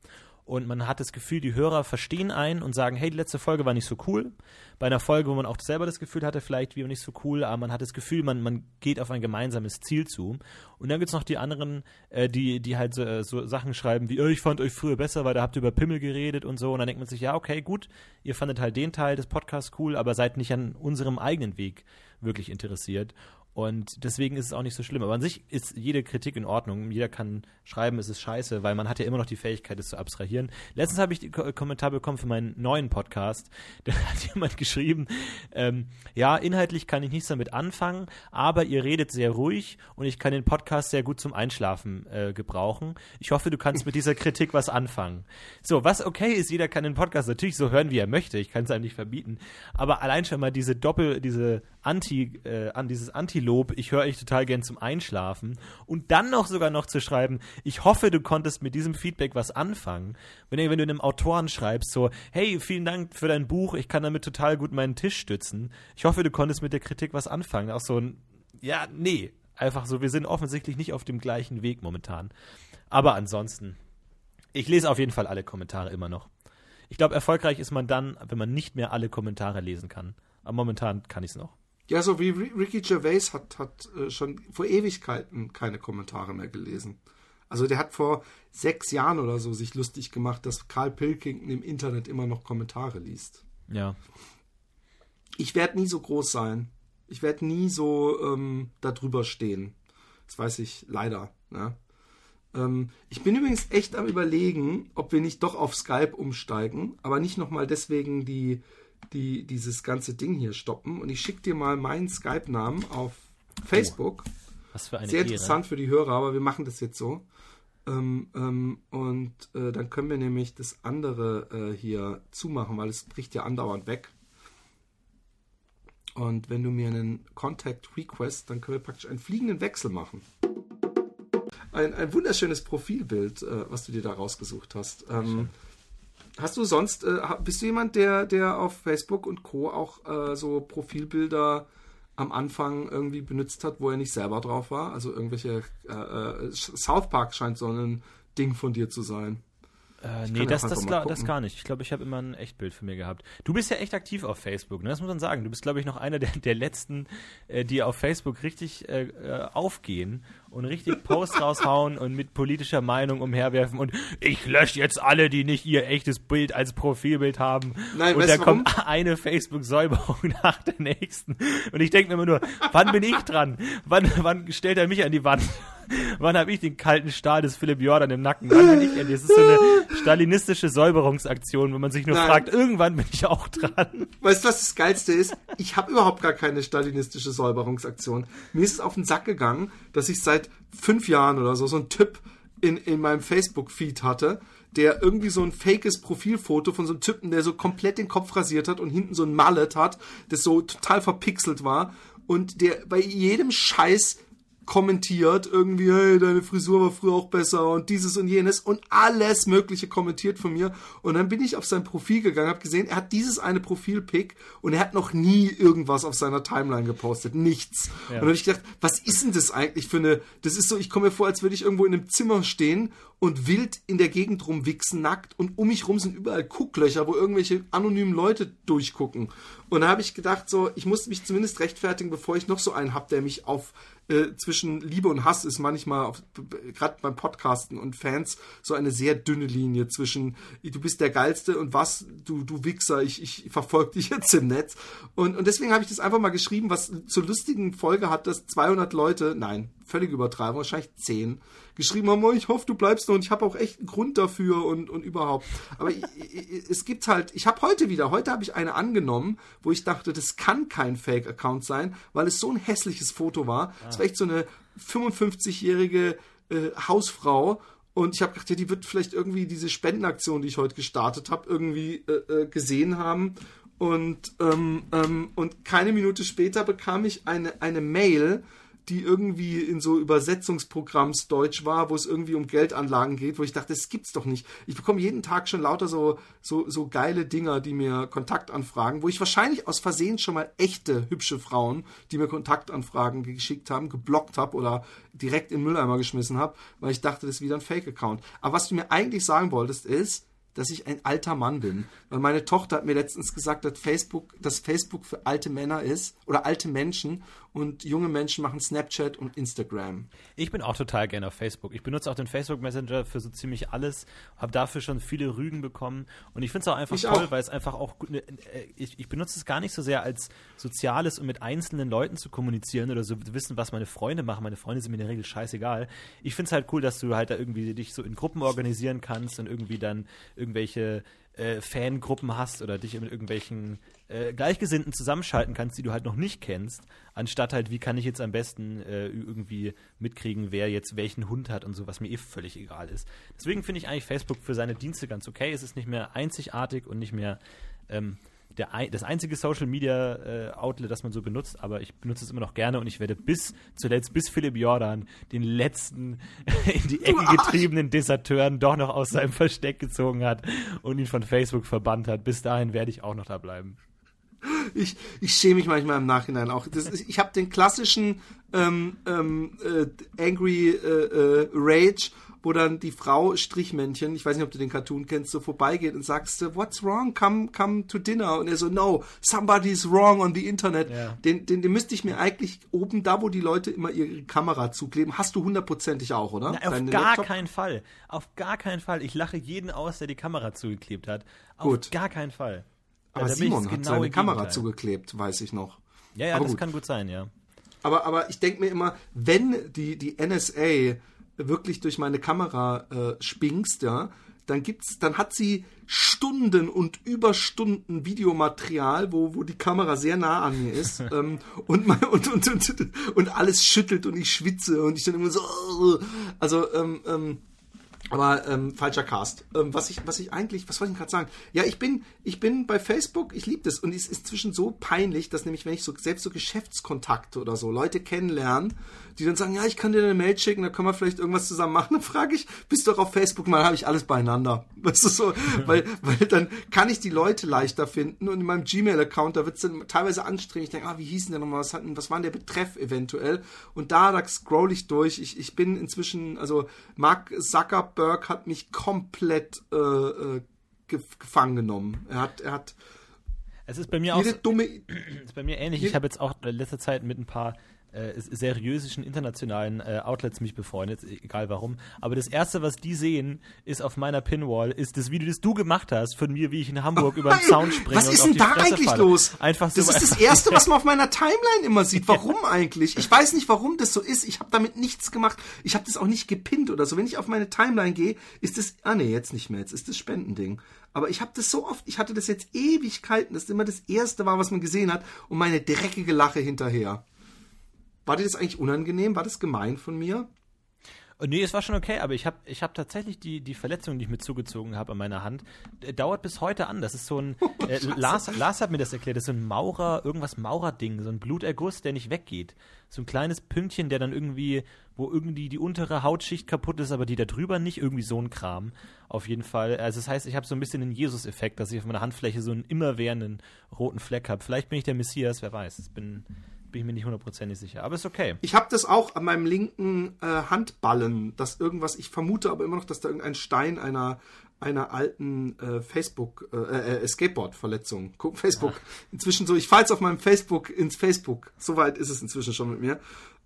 und man hat das Gefühl, die Hörer verstehen einen und sagen, hey, die letzte Folge war nicht so cool. Bei einer Folge, wo man auch selber das Gefühl hatte, vielleicht wie nicht so cool, aber man hat das Gefühl, man, man geht auf ein gemeinsames Ziel zu. Und dann gibt es noch die anderen, äh, die, die halt so, äh, so Sachen schreiben wie, oh, ich fand euch früher besser, weil da habt ihr über Pimmel geredet und so. Und dann denkt man sich, ja, okay, gut, ihr fandet halt den Teil des Podcasts cool, aber seid nicht an unserem eigenen Weg wirklich interessiert. Und deswegen ist es auch nicht so schlimm. Aber an sich ist jede Kritik in Ordnung. Jeder kann schreiben, es ist scheiße, weil man hat ja immer noch die Fähigkeit, es zu abstrahieren. Letztens habe ich den Kommentar bekommen für meinen neuen Podcast. Da hat jemand geschrieben, ähm, ja, inhaltlich kann ich nichts damit anfangen, aber ihr redet sehr ruhig und ich kann den Podcast sehr gut zum Einschlafen äh, gebrauchen. Ich hoffe, du kannst mit dieser Kritik was anfangen. So, was okay ist, jeder kann den Podcast natürlich so hören, wie er möchte. Ich kann es einem nicht verbieten. Aber allein schon mal diese Doppel, diese Anti, äh, an dieses Anti-Lob, ich höre euch total gern zum Einschlafen und dann noch sogar noch zu schreiben, ich hoffe, du konntest mit diesem Feedback was anfangen. Wenn, wenn du einem Autoren schreibst, so, hey, vielen Dank für dein Buch, ich kann damit total gut meinen Tisch stützen. Ich hoffe, du konntest mit der Kritik was anfangen. Auch so ein, ja, nee, einfach so, wir sind offensichtlich nicht auf dem gleichen Weg momentan. Aber ansonsten, ich lese auf jeden Fall alle Kommentare immer noch. Ich glaube, erfolgreich ist man dann, wenn man nicht mehr alle Kommentare lesen kann. Aber momentan kann ich es noch. Ja, so wie Ricky Gervais hat, hat äh, schon vor Ewigkeiten keine Kommentare mehr gelesen. Also der hat vor sechs Jahren oder so sich lustig gemacht, dass Karl Pilkington im Internet immer noch Kommentare liest. Ja. Ich werde nie so groß sein. Ich werde nie so ähm, darüber stehen. Das weiß ich leider. Ne? Ähm, ich bin übrigens echt am überlegen, ob wir nicht doch auf Skype umsteigen, aber nicht nochmal deswegen die die dieses ganze Ding hier stoppen. Und ich schicke dir mal meinen Skype-Namen auf Facebook. Oh, was für eine Sehr interessant für die Hörer, aber wir machen das jetzt so. Ähm, ähm, und äh, dann können wir nämlich das andere äh, hier zumachen, weil es bricht ja andauernd weg. Und wenn du mir einen Contact Request, dann können wir praktisch einen fliegenden Wechsel machen. Ein, ein wunderschönes Profilbild, äh, was du dir da rausgesucht hast. Ähm, Hast du sonst, äh, bist du jemand, der, der auf Facebook und Co. auch äh, so Profilbilder am Anfang irgendwie benutzt hat, wo er nicht selber drauf war? Also irgendwelche äh, äh South Park scheint so ein Ding von dir zu sein. Äh, nee, das, das, das, gar nicht. Ich glaube, ich habe immer ein Echtbild für mir gehabt. Du bist ja echt aktiv auf Facebook, ne? das muss man sagen. Du bist, glaube ich, noch einer der, der letzten, äh, die auf Facebook richtig äh, äh aufgehen und richtig Posts raushauen und mit politischer Meinung umherwerfen und ich lösche jetzt alle, die nicht ihr echtes Bild als Profilbild haben. Nein, und da kommt eine Facebook-Säuberung nach der nächsten. Und ich denke mir immer nur, wann bin ich dran? Wann, wann stellt er mich an die Wand? Wann habe ich den kalten Stahl des Philipp Jordan im Nacken? Wann bin ich endlich? Das ist so eine stalinistische Säuberungsaktion, wenn man sich nur Nein. fragt, irgendwann bin ich auch dran. Weißt du, was das Geilste ist? Ich habe überhaupt gar keine stalinistische Säuberungsaktion. Mir ist es auf den Sack gegangen, dass ich seit fünf Jahren oder so so einen Tipp in, in meinem Facebook-Feed hatte, der irgendwie so ein fakes Profilfoto von so einem Typen, der so komplett den Kopf rasiert hat und hinten so ein Mallet hat, das so total verpixelt war und der bei jedem Scheiß kommentiert, irgendwie, hey, deine Frisur war früher auch besser und dieses und jenes und alles Mögliche kommentiert von mir. Und dann bin ich auf sein Profil gegangen, habe gesehen, er hat dieses eine Profilpick und er hat noch nie irgendwas auf seiner Timeline gepostet. Nichts. Ja. Und dann habe ich gedacht, was ist denn das eigentlich für eine, das ist so, ich komme mir vor, als würde ich irgendwo in einem Zimmer stehen und wild in der Gegend rumwichsen, nackt und um mich rum sind überall Gucklöcher, wo irgendwelche anonymen Leute durchgucken. Und da habe ich gedacht, so, ich musste mich zumindest rechtfertigen, bevor ich noch so einen habe, der mich auf äh, zwischen Liebe und Hass ist manchmal, gerade beim Podcasten und Fans, so eine sehr dünne Linie zwischen du bist der Geilste und was, du, du Wichser, ich, ich verfolge dich jetzt im Netz. Und, und deswegen habe ich das einfach mal geschrieben, was zur lustigen Folge hat, dass 200 Leute, nein, völlig übertreiben, wahrscheinlich 10, geschrieben haben, oh, ich hoffe, du bleibst noch und ich habe auch echt einen Grund dafür und, und überhaupt. Aber ich, ich, es gibt halt, ich habe heute wieder, heute habe ich eine angenommen, wo ich dachte, das kann kein Fake-Account sein, weil es so ein hässliches Foto war. Es war echt so eine 55-jährige äh, Hausfrau und ich habe gedacht, ja, die wird vielleicht irgendwie diese Spendenaktion, die ich heute gestartet habe, irgendwie äh, äh, gesehen haben. Und, ähm, ähm, und keine Minute später bekam ich eine, eine Mail, die irgendwie in so Übersetzungsprogramms Deutsch war, wo es irgendwie um Geldanlagen geht, wo ich dachte, das gibt's doch nicht. Ich bekomme jeden Tag schon lauter so, so, so geile Dinger, die mir Kontaktanfragen, wo ich wahrscheinlich aus Versehen schon mal echte hübsche Frauen, die mir Kontaktanfragen geschickt haben, geblockt habe oder direkt in den Mülleimer geschmissen habe, weil ich dachte, das ist wieder ein Fake-Account. Aber was du mir eigentlich sagen wolltest, ist, dass ich ein alter Mann bin. Weil meine Tochter hat mir letztens gesagt, dass Facebook, dass Facebook für alte Männer ist oder alte Menschen und junge Menschen machen Snapchat und Instagram. Ich bin auch total gerne auf Facebook. Ich benutze auch den Facebook Messenger für so ziemlich alles, habe dafür schon viele Rügen bekommen und ich finde es auch einfach ich toll, weil es einfach auch ne, äh, ich, ich, benutze es gar nicht so sehr als soziales und mit einzelnen Leuten zu kommunizieren oder so wissen, was meine Freunde machen. Meine Freunde sind mir in der Regel scheißegal. Ich finde es halt cool, dass du halt da irgendwie dich so in Gruppen organisieren kannst und irgendwie dann irgendwelche äh, Fangruppen hast oder dich mit irgendwelchen äh, Gleichgesinnten zusammenschalten kannst, die du halt noch nicht kennst, anstatt halt, wie kann ich jetzt am besten äh, irgendwie mitkriegen, wer jetzt welchen Hund hat und so, was mir eh völlig egal ist. Deswegen finde ich eigentlich Facebook für seine Dienste ganz okay. Es ist nicht mehr einzigartig und nicht mehr ähm, der, das einzige Social Media äh, Outlet, das man so benutzt, aber ich benutze es immer noch gerne und ich werde bis zuletzt, bis Philipp Jordan den letzten in die Ecke getriebenen Deserteuren doch noch aus seinem Versteck gezogen hat und ihn von Facebook verbannt hat. Bis dahin werde ich auch noch da bleiben. Ich, ich schäme mich manchmal im Nachhinein auch. Das, ich habe den klassischen ähm, ähm, äh, Angry äh, äh, Rage wo dann die Frau Strichmännchen, ich weiß nicht, ob du den Cartoon kennst, so vorbeigeht und sagst, what's wrong? Come, come to dinner. Und er so, no, somebody's wrong on the Internet. Ja. Den, den, den müsste ich mir eigentlich oben, da wo die Leute immer ihre Kamera zukleben, hast du hundertprozentig auch, oder? Na, auf Deine gar Laptop? keinen Fall. Auf gar keinen Fall. Ich lache jeden aus, der die Kamera zugeklebt hat. Auf Gut. gar keinen Fall. Aber ja, Simon hat seine Kamera zugeklebt, weiß ich noch. Ja, ja, Aber das gut. kann gut sein, ja. Aber, aber ich denke mir immer, wenn die, die NSA wirklich durch meine Kamera äh, spinkst, ja, dann gibt's, dann hat sie Stunden und Überstunden Videomaterial, wo, wo die Kamera sehr nah an mir ist ähm, und, und, und, und, und alles schüttelt und ich schwitze und ich dann immer so, also ähm, ähm, aber ähm, falscher Cast. Ähm, was ich, was ich eigentlich, was wollte ich gerade sagen? Ja, ich bin, ich bin bei Facebook, ich liebe das und es ist zwischen so peinlich, dass nämlich, wenn ich so selbst so Geschäftskontakte oder so Leute kennenlernen, die dann sagen, ja, ich kann dir eine Mail schicken, da können wir vielleicht irgendwas zusammen machen, dann frage ich, bist du auch auf Facebook? Mal habe ich alles beieinander. Weißt du so, weil, weil dann kann ich die Leute leichter finden und in meinem Gmail-Account, da wird es dann teilweise anstrengend. Ich denke, ah, wie hieß denn der nochmal? Was, hatten, was war denn der Betreff eventuell? Und da, da scroll ich durch. Ich, ich bin inzwischen, also Mark Zuckerberg hat mich komplett äh, äh, gefangen genommen. Er hat, er hat es ist bei mir auch dumme, ist bei mir ähnlich. Ich habe jetzt auch in letzter Zeit mit ein paar äh, seriösen internationalen äh, Outlets mich befreundet, egal warum. Aber das erste, was die sehen, ist auf meiner Pinwall, ist das Video, das du gemacht hast von mir, wie ich in Hamburg über den Zaun springe. Was ist denn da Fresse eigentlich falle. los? Einfach so das ist das erste, was man auf meiner Timeline immer sieht. Warum eigentlich? Ich weiß nicht, warum das so ist. Ich habe damit nichts gemacht. Ich habe das auch nicht gepinnt oder so. Wenn ich auf meine Timeline gehe, ist das ah nee, jetzt nicht mehr. Jetzt ist das Spendending. Aber ich habe das so oft, ich hatte das jetzt Ewigkeiten, dass das immer das erste war, was man gesehen hat und meine dreckige Lache hinterher. War dir das eigentlich unangenehm? War das gemein von mir? Nee, es war schon okay, aber ich habe ich hab tatsächlich die, die Verletzung, die ich mir zugezogen habe an meiner Hand, äh, dauert bis heute an. Das ist so ein, äh, Lars, Lars hat mir das erklärt, das ist so ein Maurer, irgendwas Maurer-Ding, so ein Bluterguss, der nicht weggeht. So ein kleines Pünktchen, der dann irgendwie, wo irgendwie die untere Hautschicht kaputt ist, aber die da drüber nicht, irgendwie so ein Kram. Auf jeden Fall. Also das heißt, ich habe so ein bisschen den Jesus-Effekt, dass ich auf meiner Handfläche so einen immerwährenden roten Fleck habe. Vielleicht bin ich der Messias, wer weiß. Ich bin bin ich mir nicht hundertprozentig sicher. Aber ist okay. Ich habe das auch an meinem linken äh, Handballen, dass irgendwas, ich vermute aber immer noch, dass da irgendein Stein einer einer alten äh, Facebook äh, äh, Skateboard-Verletzung. Guck, Facebook. Ach. Inzwischen so, ich falle auf meinem Facebook ins Facebook. Soweit ist es inzwischen schon mit mir.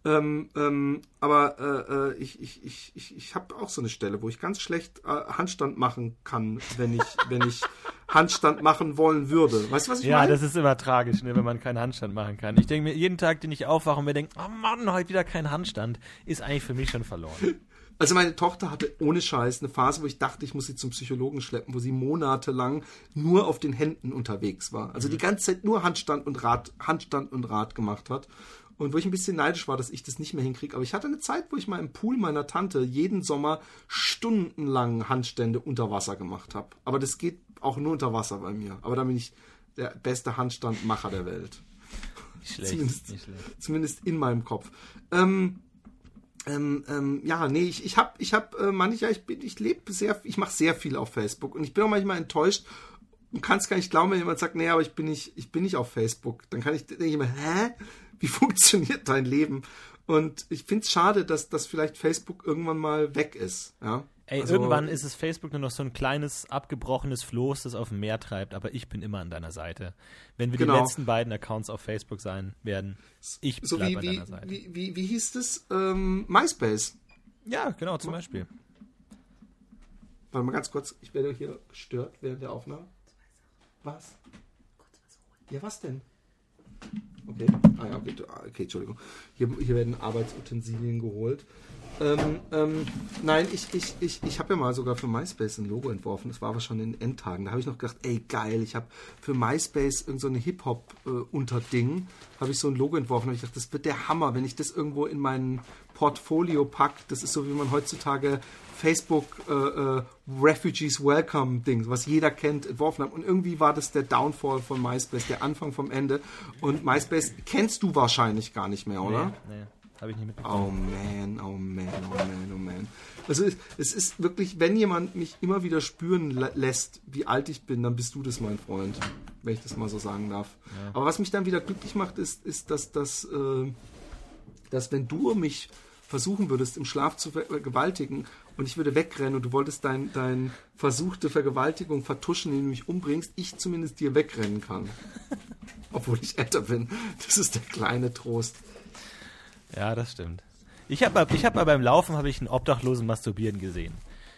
Ähm, ähm, aber äh, äh, ich, ich, ich, ich, ich habe auch so eine Stelle, wo ich ganz schlecht äh, Handstand machen kann, wenn ich, wenn ich Handstand machen wollen würde. Weißt du, was ich ja, meine? Ja, das ist immer tragisch, ne, wenn man keinen Handstand machen kann. Ich denke mir, jeden Tag, den ich aufwache und mir denke, oh Mann, heute wieder kein Handstand, ist eigentlich für mich schon verloren. Also meine Tochter hatte ohne Scheiß eine Phase, wo ich dachte, ich muss sie zum Psychologen schleppen, wo sie monatelang nur auf den Händen unterwegs war. Also mhm. die ganze Zeit nur Handstand und Rad, Handstand und Rad gemacht hat und wo ich ein bisschen neidisch war, dass ich das nicht mehr hinkriege. Aber ich hatte eine Zeit, wo ich mal im Pool meiner Tante jeden Sommer stundenlang Handstände unter Wasser gemacht habe. Aber das geht auch nur unter Wasser bei mir. Aber da bin ich der beste Handstandmacher der Welt. Nicht schlecht, zumindest, nicht schlecht. zumindest in meinem Kopf. Ähm, ähm, ähm, ja, nee, ich, ich habe, ich habe äh, manchmal, ich bin, ich lebe sehr, ich mache sehr viel auf Facebook und ich bin auch manchmal enttäuscht und kann es gar nicht glauben, wenn jemand sagt, nee, aber ich bin nicht, ich bin nicht auf Facebook. Dann kann ich, denke ich immer, hä? wie funktioniert dein Leben? Und ich finde es schade, dass, dass vielleicht Facebook irgendwann mal weg ist. Ja? Ey, also, irgendwann ist es Facebook nur noch so ein kleines, abgebrochenes Floß, das auf dem Meer treibt, aber ich bin immer an deiner Seite. Wenn wir genau. die letzten beiden Accounts auf Facebook sein werden, ich so bleibe an deiner Seite. Wie, wie, wie hieß das? Ähm, MySpace. Ja, genau, zum Beispiel. Warte mal ganz kurz, ich werde hier gestört während der Aufnahme. Was? Ja, was denn? Okay. Ah ja, okay, okay Entschuldigung. Hier, hier werden Arbeitsutensilien geholt. Ähm, ähm, nein, ich, ich, ich, ich habe ja mal sogar für MySpace ein Logo entworfen. Das war aber schon in Endtagen. Da habe ich noch gedacht, ey geil, ich habe für MySpace irgend so eine Hip-Hop-Unterding, äh, habe ich so ein Logo entworfen. Da ich gedacht, das wird der Hammer, wenn ich das irgendwo in mein Portfolio packe. Das ist so, wie man heutzutage Facebook äh, äh, Refugees Welcome Ding, was jeder kennt, entworfen hat. Und irgendwie war das der Downfall von MySpace, der Anfang vom Ende. Und MySpace kennst du wahrscheinlich gar nicht mehr, oder? Nee, nee. Habe ich nicht mitbekommen. Oh man, oh man, oh man, oh man. Also es, es ist wirklich, wenn jemand mich immer wieder spüren lässt, wie alt ich bin, dann bist du das, mein Freund, wenn ich das mal so sagen darf. Ja. Aber was mich dann wieder glücklich macht, ist, ist dass, dass, äh, dass wenn du mich versuchen würdest, im Schlaf zu vergewaltigen und ich würde wegrennen und du wolltest dein, dein versuchte Vergewaltigung vertuschen, indem du mich umbringst, ich zumindest dir wegrennen kann. Obwohl ich älter bin. Das ist der kleine Trost. Ja, das stimmt. Ich habe ich hab mal beim Laufen habe ich einen Obdachlosen masturbieren gesehen.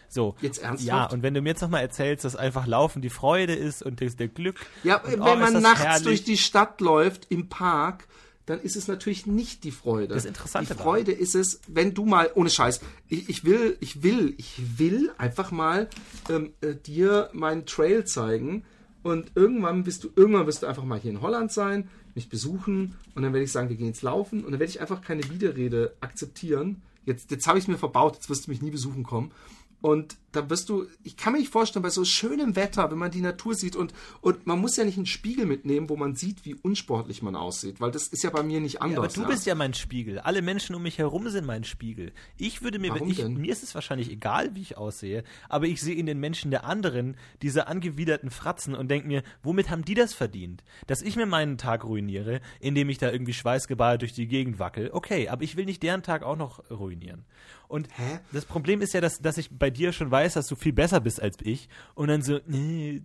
So. Jetzt ernsthaft? Ja, und wenn du mir jetzt nochmal erzählst, dass einfach Laufen die Freude ist und das, der Glück. Ja, und, wenn oh, man nachts herrlich. durch die Stadt läuft, im Park, dann ist es natürlich nicht die Freude. Das Interessante Die Freude ist es, wenn du mal, ohne Scheiß, ich, ich will, ich will, ich will einfach mal ähm, äh, dir meinen Trail zeigen und irgendwann bist du, irgendwann wirst du einfach mal hier in Holland sein, mich besuchen und dann werde ich sagen, wir gehen jetzt laufen und dann werde ich einfach keine Widerrede akzeptieren. Jetzt, jetzt habe ich es mir verbaut, jetzt wirst du mich nie besuchen kommen. Und da wirst du, ich kann mir nicht vorstellen, bei so schönem Wetter, wenn man die Natur sieht und, und man muss ja nicht einen Spiegel mitnehmen, wo man sieht, wie unsportlich man aussieht, weil das ist ja bei mir nicht anders. Ja, aber du ja. bist ja mein Spiegel. Alle Menschen um mich herum sind mein Spiegel. Ich würde mir, Warum ich, denn? mir ist es wahrscheinlich egal, wie ich aussehe, aber ich sehe in den Menschen der anderen diese angewiderten Fratzen und denke mir, womit haben die das verdient? Dass ich mir meinen Tag ruiniere, indem ich da irgendwie schweißgebadet durch die Gegend wackel. Okay, aber ich will nicht deren Tag auch noch ruinieren. Und Hä? das Problem ist ja, dass, dass ich bei dir schon weiß, dass du viel besser bist als ich. Und dann so, nee,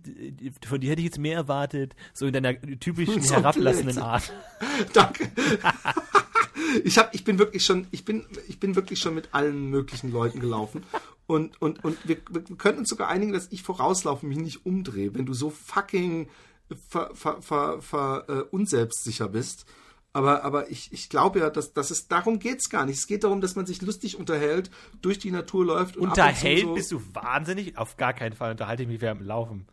von dir hätte ich jetzt mehr erwartet. So in deiner typischen So herablassenden blöd. Art. Danke. ich hab, ich bin wirklich schon, ich bin, ich bin wirklich schon mit allen möglichen Leuten gelaufen. Und, und, und wir, wir können uns sogar einigen, dass ich vorauslaufe und mich nicht umdrehe, wenn du so fucking ver, ver, ver, ver, äh, unselbstsicher bist. Aber, aber ich, ich glaube ja, dass, dass es darum geht es gar nicht. Es geht darum, dass man sich lustig unterhält, durch die Natur läuft. Und Unterhält? und so Bist du wahnsinnig? Auf gar keinen Fall unterhalte ich mich während dem Laufen.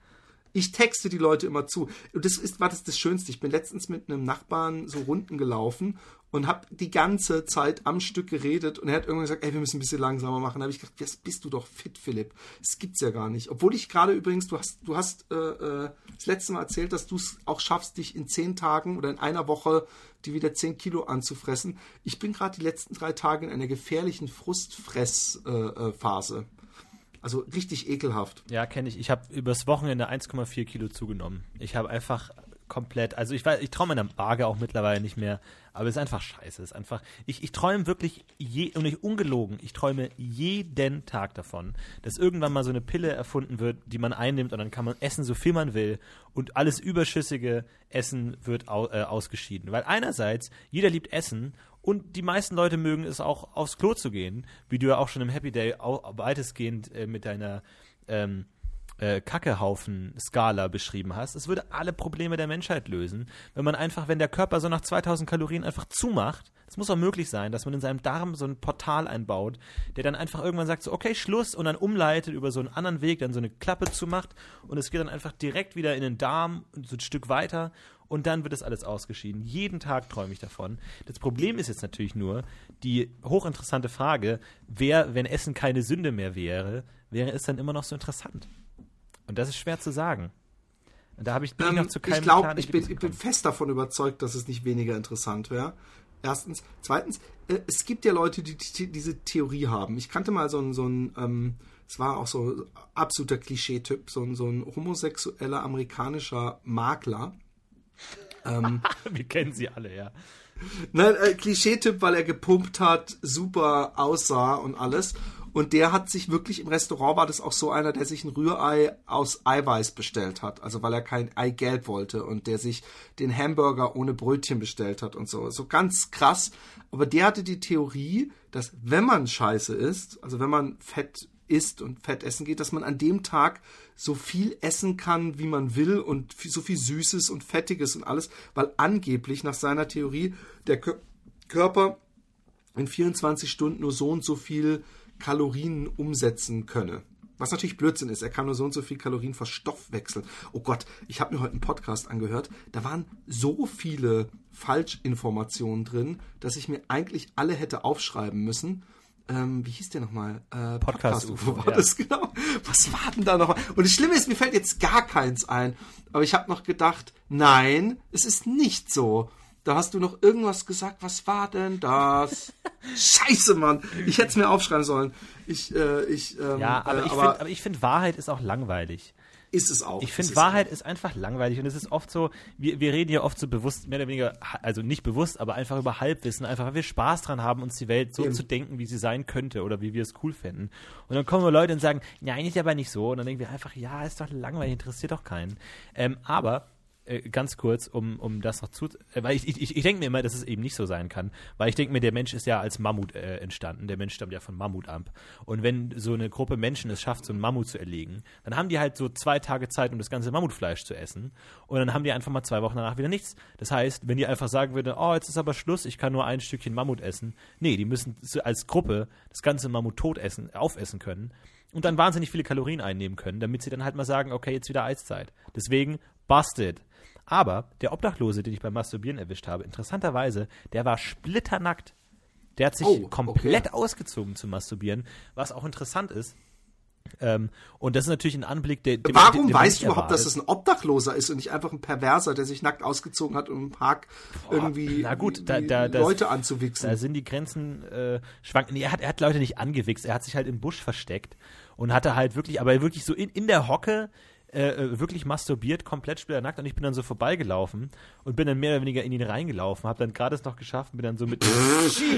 Ich texte die Leute immer zu. Und das ist, war das das Schönste. Ich bin letztens mit einem Nachbarn so Runden gelaufen und habe die ganze Zeit am Stück geredet und er hat irgendwann gesagt, ey, wir müssen ein bisschen langsamer machen. Da habe ich gedacht, jetzt bist du doch fit, Philipp. Das gibt's ja gar nicht. Obwohl ich gerade übrigens, du hast, du hast äh, äh das letzte Mal erzählt, dass du es auch schaffst, dich in zehn Tagen oder in einer Woche die wieder zehn Kilo anzufressen. Ich bin gerade die letzten drei Tage in einer gefährlichen Frustfressphase. Äh, also richtig ekelhaft. Ja, kenne ich. Ich habe übers Wochenende 1,4 Kilo zugenommen. Ich habe einfach komplett, also ich weiß, ich traue meiner Waage auch mittlerweile nicht mehr, aber es ist einfach scheiße. Es ist einfach, ich, ich träume wirklich, je, und nicht ungelogen, ich träume jeden Tag davon, dass irgendwann mal so eine Pille erfunden wird, die man einnimmt und dann kann man essen, so viel man will und alles überschüssige Essen wird au, äh, ausgeschieden. Weil einerseits, jeder liebt Essen und die meisten Leute mögen es auch aufs Klo zu gehen, wie du ja auch schon im Happy Day weitestgehend äh, mit deiner ähm, äh, Kackehaufen-Skala beschrieben hast. Es würde alle Probleme der Menschheit lösen, wenn man einfach, wenn der Körper so nach 2000 Kalorien einfach zumacht, es muss auch möglich sein, dass man in seinem Darm so ein Portal einbaut, der dann einfach irgendwann sagt so, okay, Schluss und dann umleitet über so einen anderen Weg, dann so eine Klappe zumacht und es geht dann einfach direkt wieder in den Darm so ein Stück weiter und dann wird das alles ausgeschieden. Jeden Tag träume ich davon. Das Problem ist jetzt natürlich nur die hochinteressante Frage, wer, wenn Essen keine Sünde mehr wäre, wäre es dann immer noch so interessant? Und das ist schwer zu sagen. Und da habe ich, bin ähm, ich noch zu keinem Ich glaube, ich, bin, ich bin fest davon überzeugt, dass es nicht weniger interessant wäre. Erstens. Zweitens, äh, es gibt ja Leute, die, die, diese Theorie haben. Ich kannte mal so einen, so einen ähm, es war auch so absoluter Klischeetyp, so ein, so ein homosexueller amerikanischer Makler. Ähm, Wir kennen sie alle, ja. Nein, äh, Klischeetyp, weil er gepumpt hat, super aussah und alles. Und der hat sich wirklich im Restaurant war das auch so einer, der sich ein Rührei aus Eiweiß bestellt hat. Also weil er kein Eigelb wollte und der sich den Hamburger ohne Brötchen bestellt hat und so. So ganz krass. Aber der hatte die Theorie, dass wenn man scheiße isst, also wenn man Fett isst und Fett essen geht, dass man an dem Tag so viel essen kann, wie man will und so viel Süßes und Fettiges und alles, weil angeblich nach seiner Theorie der Körper in 24 Stunden nur so und so viel Kalorien umsetzen könne. Was natürlich Blödsinn ist. Er kann nur so und so viel Kalorien verstoffwechseln. Oh Gott, ich habe mir heute einen Podcast angehört. Da waren so viele Falschinformationen drin, dass ich mir eigentlich alle hätte aufschreiben müssen. Ähm, wie hieß der nochmal? Äh, Podcast, Podcast UFO war ja. das genau. Was war denn da noch? Und das Schlimme ist, mir fällt jetzt gar keins ein. Aber ich habe noch gedacht, nein, es ist nicht so. Da hast du noch irgendwas gesagt. Was war denn das? Scheiße, Mann. Ich hätte es mir aufschreiben sollen. Ich, äh, ich, ähm, ja, aber, äh, ich aber, find, find, Wahrheit ist auch langweilig. Ist es auch. Ich finde, Wahrheit auch. ist einfach langweilig und es ist oft so, wir, wir reden ja oft so bewusst, mehr oder weniger, also nicht bewusst, aber einfach über Halbwissen, einfach weil wir Spaß dran haben, uns die Welt so Eben. zu denken, wie sie sein könnte oder wie wir es cool fänden. Und dann kommen wir Leute und sagen, nein, ist aber nicht so. Und dann denken wir einfach, ja, ist doch langweilig, interessiert doch keinen. Ähm, aber äh, ganz kurz, um, um das noch zu. Äh, weil ich, ich, ich denke mir immer, dass es eben nicht so sein kann. Weil ich denke mir, der Mensch ist ja als Mammut äh, entstanden. Der Mensch stammt ja von Mammut ab. Und wenn so eine Gruppe Menschen es schafft, so einen Mammut zu erlegen, dann haben die halt so zwei Tage Zeit, um das ganze Mammutfleisch zu essen. Und dann haben die einfach mal zwei Wochen danach wieder nichts. Das heißt, wenn die einfach sagen würden, oh, jetzt ist aber Schluss, ich kann nur ein Stückchen Mammut essen. Nee, die müssen als Gruppe das ganze Mammut tot essen, aufessen können und dann wahnsinnig viele Kalorien einnehmen können, damit sie dann halt mal sagen, okay, jetzt wieder Eiszeit. Deswegen busted. Aber der Obdachlose, den ich beim Masturbieren erwischt habe, interessanterweise, der war splitternackt. Der hat sich oh, komplett okay. ausgezogen zu masturbieren, was auch interessant ist. Ähm, und das ist natürlich ein Anblick, der. Dem, Warum dem, weißt du überhaupt, dass es ein Obdachloser ist und nicht einfach ein Perverser, der sich nackt ausgezogen hat, um im Park Boah, irgendwie na gut, da, da, Leute das, anzuwichsen? Da sind die Grenzen äh, schwanken. Nee, er hat, er hat Leute nicht angewichst, er hat sich halt im Busch versteckt und hatte halt wirklich, aber wirklich so in, in der Hocke äh, äh, wirklich masturbiert, komplett splitternackt und ich bin dann so vorbeigelaufen und bin dann mehr oder weniger in ihn reingelaufen, habe dann gerade es noch geschafft und bin dann so mit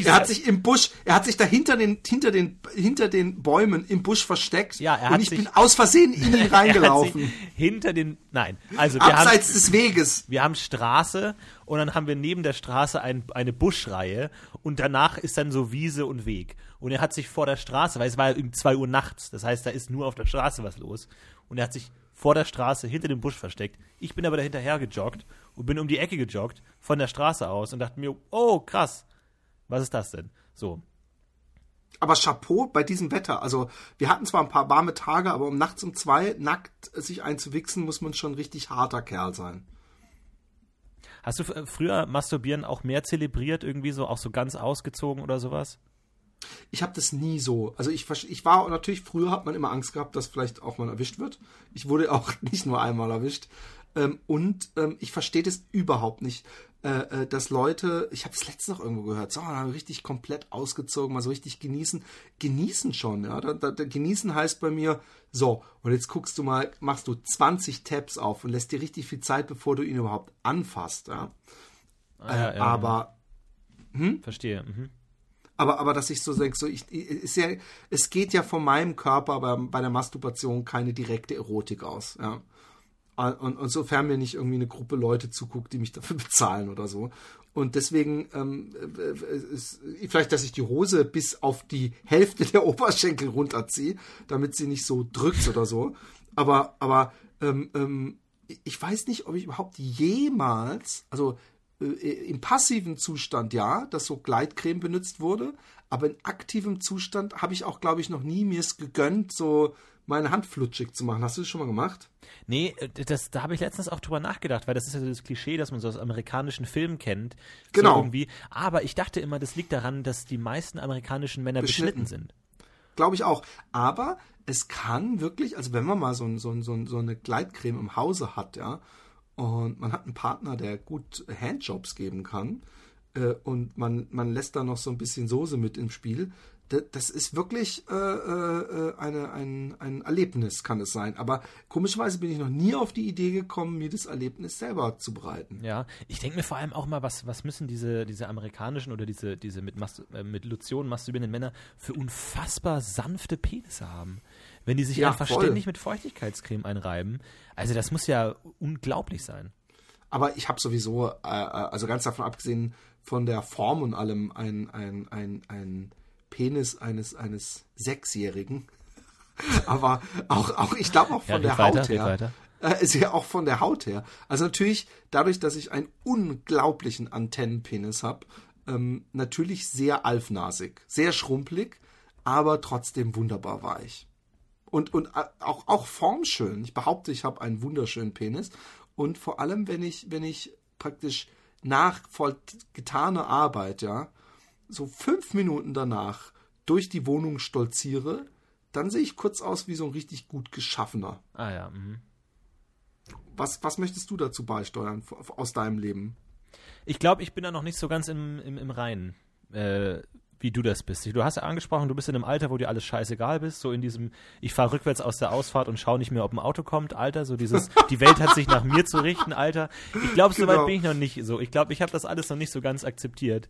Er hat sich im Busch, er hat sich da hinter den hinter den hinter den Bäumen im Busch versteckt ja, er hat und ich sich, bin aus Versehen in ihn reingelaufen. hinter den nein, also wir abseits haben, des Weges. Wir haben Straße und dann haben wir neben der Straße ein, eine Buschreihe und danach ist dann so Wiese und Weg. Und er hat sich vor der Straße, weil es war um zwei Uhr nachts, das heißt, da ist nur auf der Straße was los. Und er hat sich vor der Straße hinter dem Busch versteckt. Ich bin aber dahinterher gejoggt und bin um die Ecke gejoggt von der Straße aus und dachte mir, oh krass, was ist das denn? So. Aber Chapeau bei diesem Wetter. Also wir hatten zwar ein paar warme Tage, aber um nachts um zwei nackt sich einzuwichsen, muss man schon richtig harter Kerl sein. Hast du früher Masturbieren auch mehr zelebriert, irgendwie so, auch so ganz ausgezogen oder sowas? Ich habe das nie so. Also ich, ich war natürlich, früher hat man immer Angst gehabt, dass vielleicht auch mal erwischt wird. Ich wurde auch nicht nur einmal erwischt. Ähm, und ähm, ich verstehe das überhaupt nicht, äh, äh, dass Leute, ich habe es letztens noch irgendwo gehört, so, richtig komplett ausgezogen, mal so richtig genießen. Genießen schon, ja. Da, da, da, genießen heißt bei mir, so, und jetzt guckst du mal, machst du 20 Tabs auf und lässt dir richtig viel Zeit, bevor du ihn überhaupt anfasst, ja. Ah, ja, ja aber. Hm? Verstehe. Mhm. Aber, aber dass ich so denke, so ich, ist ja, es geht ja von meinem Körper aber bei der Masturbation keine direkte Erotik aus. Ja. Und, und sofern mir nicht irgendwie eine Gruppe Leute zuguckt, die mich dafür bezahlen oder so. Und deswegen, ähm, ist, vielleicht, dass ich die Hose bis auf die Hälfte der Oberschenkel runterziehe, damit sie nicht so drückt oder so. Aber, aber ähm, ähm, ich weiß nicht, ob ich überhaupt jemals, also äh, im passiven Zustand ja, dass so Gleitcreme benutzt wurde, aber in aktivem Zustand habe ich auch, glaube ich, noch nie mir es gegönnt, so meine Hand flutschig zu machen. Hast du das schon mal gemacht? Nee, äh, das, da habe ich letztens auch drüber nachgedacht, weil das ist ja so das Klischee, das man so aus amerikanischen Filmen kennt. Genau. So irgendwie. Aber ich dachte immer, das liegt daran, dass die meisten amerikanischen Männer beschnitten, beschnitten sind. Glaube ich auch. Aber es kann wirklich, also wenn man mal so, so, so, so eine Gleitcreme im Hause hat, ja, und man hat einen Partner, der gut Handjobs geben kann, äh, und man, man lässt da noch so ein bisschen Soße mit im Spiel, das ist wirklich äh, äh, eine, ein, ein Erlebnis, kann es sein. Aber komischerweise bin ich noch nie auf die Idee gekommen, mir das Erlebnis selber zu bereiten. Ja, ich denke mir vor allem auch mal, was, was müssen diese, diese amerikanischen oder diese, diese mit, Mas äh, mit Lotion masturbierenden Männer für unfassbar sanfte Penisse haben. Wenn die sich ja, einfach voll. ständig mit Feuchtigkeitscreme einreiben. Also das muss ja unglaublich sein. Aber ich habe sowieso, äh, äh, also ganz davon abgesehen von der Form und allem, ein, ein, ein, ein Penis eines, eines Sechsjährigen. Aber auch, auch ich glaube auch von ja, der Haut her. Äh, ist ja auch von der Haut her. Also natürlich, dadurch, dass ich einen unglaublichen Antennenpenis habe, ähm, natürlich sehr alfnasig, sehr schrumpelig, aber trotzdem wunderbar weich. Und, und äh, auch, auch formschön. Ich behaupte, ich habe einen wunderschönen Penis. Und vor allem, wenn ich, wenn ich praktisch nach voll getaner Arbeit, ja, so fünf Minuten danach durch die Wohnung stolziere, dann sehe ich kurz aus wie so ein richtig gut geschaffener. Ah ja. Mhm. Was, was möchtest du dazu beisteuern aus deinem Leben? Ich glaube, ich bin da noch nicht so ganz im, im, im Reinen, äh, wie du das bist. Du hast ja angesprochen, du bist in einem Alter, wo dir alles scheißegal bist, so in diesem, ich fahre rückwärts aus der Ausfahrt und schaue nicht mehr, ob ein Auto kommt, Alter, so dieses, die Welt hat sich nach mir zu richten, Alter. Ich glaube, genau. soweit bin ich noch nicht so. Ich glaube, ich habe das alles noch nicht so ganz akzeptiert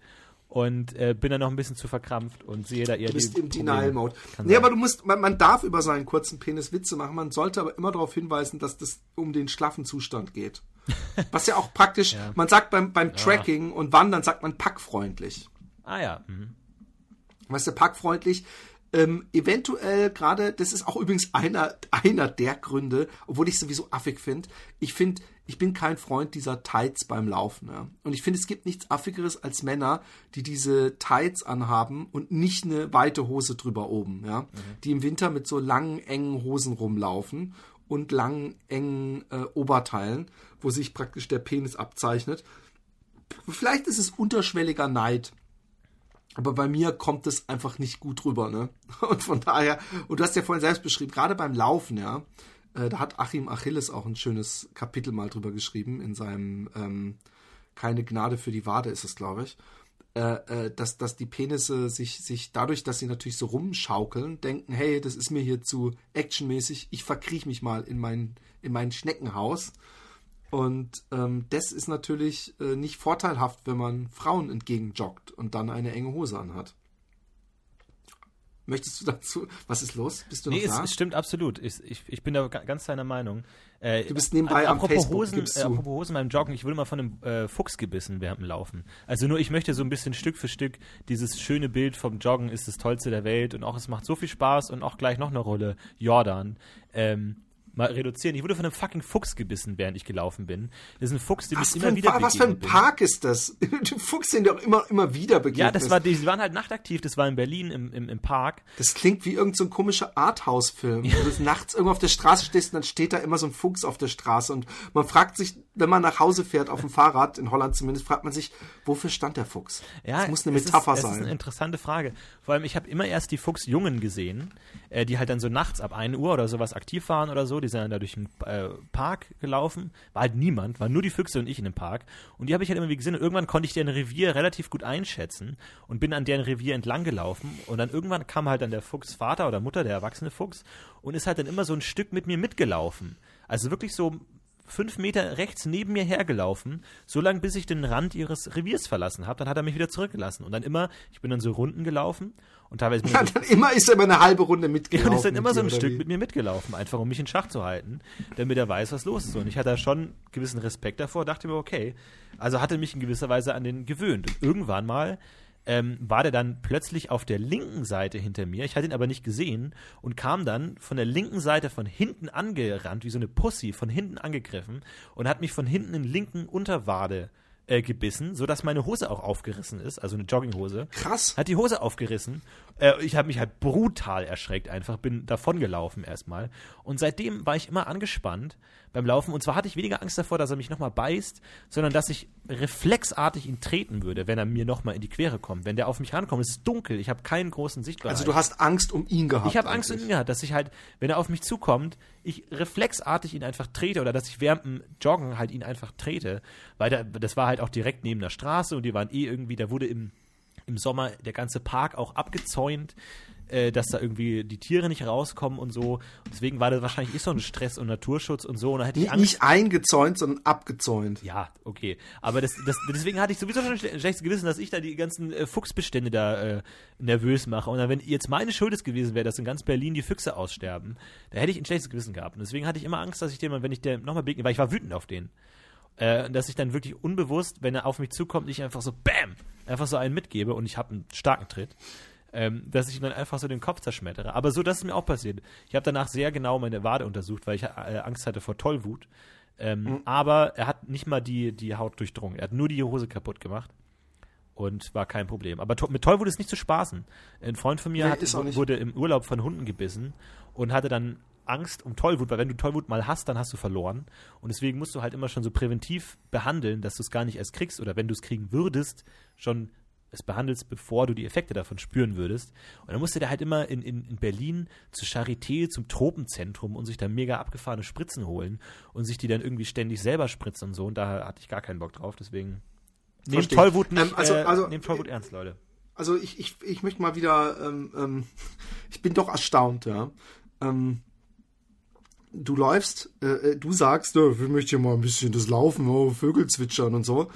und äh, bin dann noch ein bisschen zu verkrampft und sehe da eher du bist im Denial Mode. Nee, sein. aber du musst, man, man, darf über seinen kurzen Penis Witze machen, man sollte aber immer darauf hinweisen, dass das um den schlaffen Zustand geht. Was ja auch praktisch, ja. man sagt beim, beim Tracking und Wandern sagt man packfreundlich. Ah ja. Mhm. Weißt du, packfreundlich, ähm, eventuell gerade, das ist auch übrigens einer, einer der Gründe, obwohl ich sowieso affig finde. Ich finde, ich bin kein Freund dieser Tights beim Laufen. Ja. Und ich finde, es gibt nichts Affigeres als Männer, die diese Tights anhaben und nicht eine weite Hose drüber oben. Ja. Mhm. Die im Winter mit so langen, engen Hosen rumlaufen und langen, engen äh, Oberteilen, wo sich praktisch der Penis abzeichnet. Vielleicht ist es unterschwelliger Neid. Aber bei mir kommt es einfach nicht gut rüber, ne? Und von daher, und du hast ja vorhin selbst beschrieben, gerade beim Laufen, ja, äh, da hat Achim Achilles auch ein schönes Kapitel mal drüber geschrieben, in seinem ähm, Keine Gnade für die Wade ist es, glaube ich. Äh, äh, dass, dass die Penisse sich, sich dadurch, dass sie natürlich so rumschaukeln, denken, hey, das ist mir hier zu actionmäßig, ich verkriech mich mal in mein, in mein Schneckenhaus. Und ähm, das ist natürlich äh, nicht vorteilhaft, wenn man Frauen entgegenjoggt und dann eine enge Hose anhat. Möchtest du dazu? Was ist los? Bist du noch nee, da? Es, stimmt absolut. Ich, ich, ich bin da ganz deiner Meinung. Äh, du bist nebenbei äh, am Facebook, Hosen, äh, apropos Hosen beim Joggen, ich wurde mal von einem äh, Fuchs gebissen während dem Laufen. Also nur, ich möchte so ein bisschen Stück für Stück dieses schöne Bild vom Joggen ist das Tollste der Welt und auch es macht so viel Spaß und auch gleich noch eine Rolle Jordan. Ähm, mal reduzieren. Ich wurde von einem fucking Fuchs gebissen, während ich gelaufen bin. Das ist ein Fuchs, dem Was, ich immer wieder Pa- was für ein begegnet bin. Park ist das? Die Fuchs sind doch immer, immer wieder begegnet. Ja, das war, die, waren halt nachtaktiv. Das war in Berlin im, im, im Park. Das klingt wie irgendein so ein komischer Arthouse-Film. Wo du nachts irgendwo auf der Straße stehst und dann steht da immer so ein Fuchs auf der Straße. Und man fragt sich, wenn man nach Hause fährt, auf dem Fahrrad, in Holland zumindest, fragt man sich, wofür stand der Fuchs? Ja, das muss eine Metapher ist, Es ist sein. eine interessante Frage. Vor allem, ich habe immer erst die Fuchsjungen gesehen, äh, die halt dann so nachts ab 1 Uhr oder sowas aktiv waren oder so. Die sind dann da durch den äh, Park gelaufen. War halt niemand, waren nur die Füchse und ich in dem Park. Und die habe ich halt immer wie gesehen. Und irgendwann konnte ich deren Revier relativ gut einschätzen und bin an deren Revier entlang gelaufen. Und dann irgendwann kam halt dann der Fuchsvater oder Mutter, der erwachsene Fuchs, und ist halt dann immer so ein Stück mit mir mitgelaufen. Also wirklich so fünf Meter rechts neben mir hergelaufen, so lange bis ich den Rand ihres Reviers verlassen habe. Dann hat er mich wieder zurückgelassen. Und dann immer, ich bin dann so Runden gelaufen und teilweise Ja, dann immer ist er immer eine halbe Runde ja, mitgelaufen. und ist dann immer so ein Stück wie? mit mir mitgelaufen, einfach um mich in Schach zu halten, damit er weiß, was los ist. Und ich hatte da schon gewissen Respekt davor, dachte mir, okay, also hatte mich in gewisser Weise an den gewöhnt. Und irgendwann mal ähm, war der dann plötzlich auf der linken Seite hinter mir. Ich hatte ihn aber nicht gesehen und kam dann von der linken Seite von hinten angerannt, wie so eine Pussy, von hinten angegriffen und hat mich von hinten in den linken Unterwade äh, gebissen, sodass meine Hose auch aufgerissen ist, also eine Jogginghose. Krass. Hat die Hose aufgerissen. Äh, ich habe mich halt brutal erschreckt einfach, bin davon gelaufen erstmal. Und seitdem war ich immer angespannt beim Laufen. Und zwar hatte ich weniger Angst davor, dass er mich nochmal beißt, sondern dass ich reflexartig ihn treten würde, wenn er mir nochmal in die Quere kommt. Wenn der auf mich rankommt, es ist dunkel, ich habe keinen großen Sichtbereich. Also du hast Angst um ihn gehabt. Ich habe Angst um ihn gehabt, dass ich halt, wenn er auf mich zukommt, ich reflexartig ihn einfach trete oder dass ich während dem Joggen halt ihn einfach trete, weil der, das war halt auch direkt neben der Straße und die waren eh irgendwie, da wurde im, im Sommer der ganze Park auch abgezäunt, äh, dass da irgendwie die Tiere nicht rauskommen und so. Deswegen war das wahrscheinlich eh so ein Stress und Naturschutz und so und da hätte ich Nicht, Angst. nicht eingezäunt, sondern abgezäunt. Ja, okay. Aber das, das, deswegen hatte ich sowieso schon ein schle- schlechtes Gewissen, dass ich da die ganzen äh, Fuchsbestände da äh, nervös mache. Und dann, wenn jetzt meine Schuld es gewesen wäre, dass in ganz Berlin die Füchse aussterben, da hätte ich ein schlechtes Gewissen gehabt. Und deswegen hatte ich immer Angst, dass ich dem, wenn ich der nochmal begegne, weil ich war wütend auf den, äh, dass ich dann wirklich unbewusst, wenn er auf mich zukommt, nicht einfach so BÄM! Einfach so einen mitgebe und ich habe einen starken Tritt. Ähm, dass ich ihm dann einfach so den Kopf zerschmettere. Aber so, das ist mir auch passiert. Ich habe danach sehr genau meine Wade untersucht, weil ich äh, Angst hatte vor Tollwut. Ähm, Mhm. Aber er hat nicht mal die, die Haut durchdrungen. Er hat nur die Hose kaputt gemacht. Und war kein Problem. Aber to mit Tollwut ist nicht zu spaßen. Ein Freund von mir Nee, hat, wurde im Urlaub von Hunden gebissen und hatte dann Angst um Tollwut, weil wenn du Tollwut mal hast, dann hast du verloren. Und deswegen musst du halt immer schon so präventiv behandeln, dass du es gar nicht erst kriegst oder wenn du es kriegen würdest, schon es behandelst, bevor du die Effekte davon spüren würdest. Und dann musste der halt immer in, in, in Berlin zur Charité, zum Tropenzentrum und sich da mega abgefahrene Spritzen holen und sich die dann irgendwie ständig selber spritzen und so. Und da hatte ich gar keinen Bock drauf. Deswegen nehmt. Tollwut nicht, Ähm, also- äh, also- nehmt Tollwut ernst, Leute. Also ich, ich, ich möchte mal wieder, ähm, ähm, ich bin doch erstaunt, ja. Ähm, du läufst, äh, äh, du sagst, ja, ich möchte hier mal ein bisschen das Laufen, oh, Vögel zwitschern und so.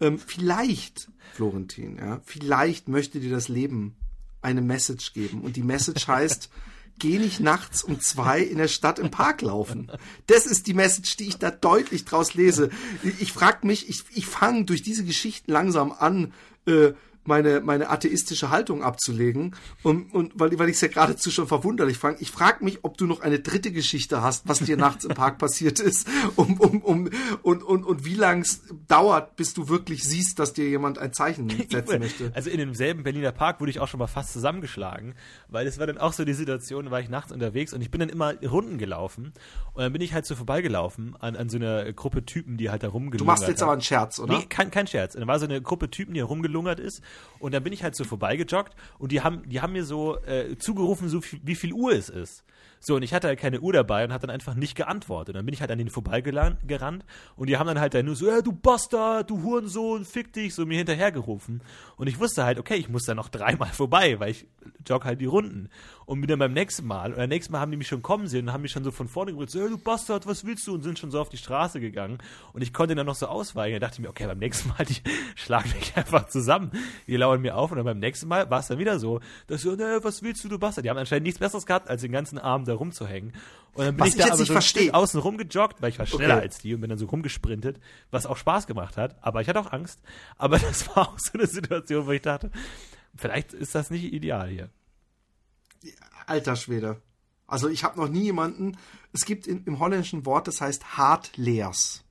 Ähm, vielleicht, Florentin, ja, vielleicht möchte dir das Leben eine Message geben. Und die Message heißt, geh nicht nachts um zwei in der Stadt im Park laufen. Das ist die Message, die ich da deutlich draus lese. Ich frag mich, ich, ich fange durch diese Geschichten langsam an, äh, meine, meine atheistische Haltung abzulegen. Und, und weil, weil ich es ja geradezu schon verwunderlich fand. Ich frage mich, ob du noch eine dritte Geschichte hast, was dir nachts im Park passiert ist, um, um, um, und, und, und wie lang es dauert, bis du wirklich siehst, dass dir jemand ein Zeichen setzen möchte. Also in demselben Berliner Park wurde ich auch schon mal fast zusammengeschlagen, weil es war dann auch so die Situation, da war ich nachts unterwegs und ich bin dann immer Runden gelaufen und dann bin ich halt so vorbeigelaufen an, an so einer Gruppe Typen, die halt da rumgelungert Du machst jetzt haben. aber einen Scherz, oder? Nee, kein, kein Scherz. Da war so eine Gruppe Typen, die rumgelungert ist. Und dann bin ich halt so vorbeigejoggt und die haben, die haben mir so äh, zugerufen, so viel, wie viel Uhr es ist. So, und ich hatte halt keine Uhr dabei und habe dann einfach nicht geantwortet. Und dann bin ich halt an denen vorbeigerannt und die haben dann halt dann nur so, ja, du Bastard, du Hurensohn, fick dich, so mir hinterhergerufen. Und ich wusste halt, okay, ich muss da noch dreimal vorbei, weil ich jogge halt die Runden. Und bin dann beim nächsten Mal, und beim nächsten Mal haben die mich schon kommen sehen und haben mich schon so von vorne gebrüllt, so, ja, du Bastard, was willst du? Und sind schon so auf die Straße gegangen. Und ich konnte dann noch so ausweichen. Da dachte ich mir, okay, beim nächsten Mal, die schlagen mich einfach zusammen. Die lauern mir auf und dann beim nächsten Mal war es dann wieder so, dass so, ne, was willst du, du Bastard? Die haben anscheinend nichts Besseres gehabt, als den ganzen Abend da rumzuhängen. Und dann bin Was ich ich da aber so. Stück außen rumgejoggt, weil ich war schneller Okay. als die und bin dann so rumgesprintet, was auch Spaß gemacht hat. Aber ich hatte auch Angst. Aber das war auch so eine Situation, wo ich dachte, vielleicht ist das nicht ideal hier. Alter Schwede. Also ich habe noch nie jemanden, es gibt in, im holländischen Wort, das heißt Hardleers.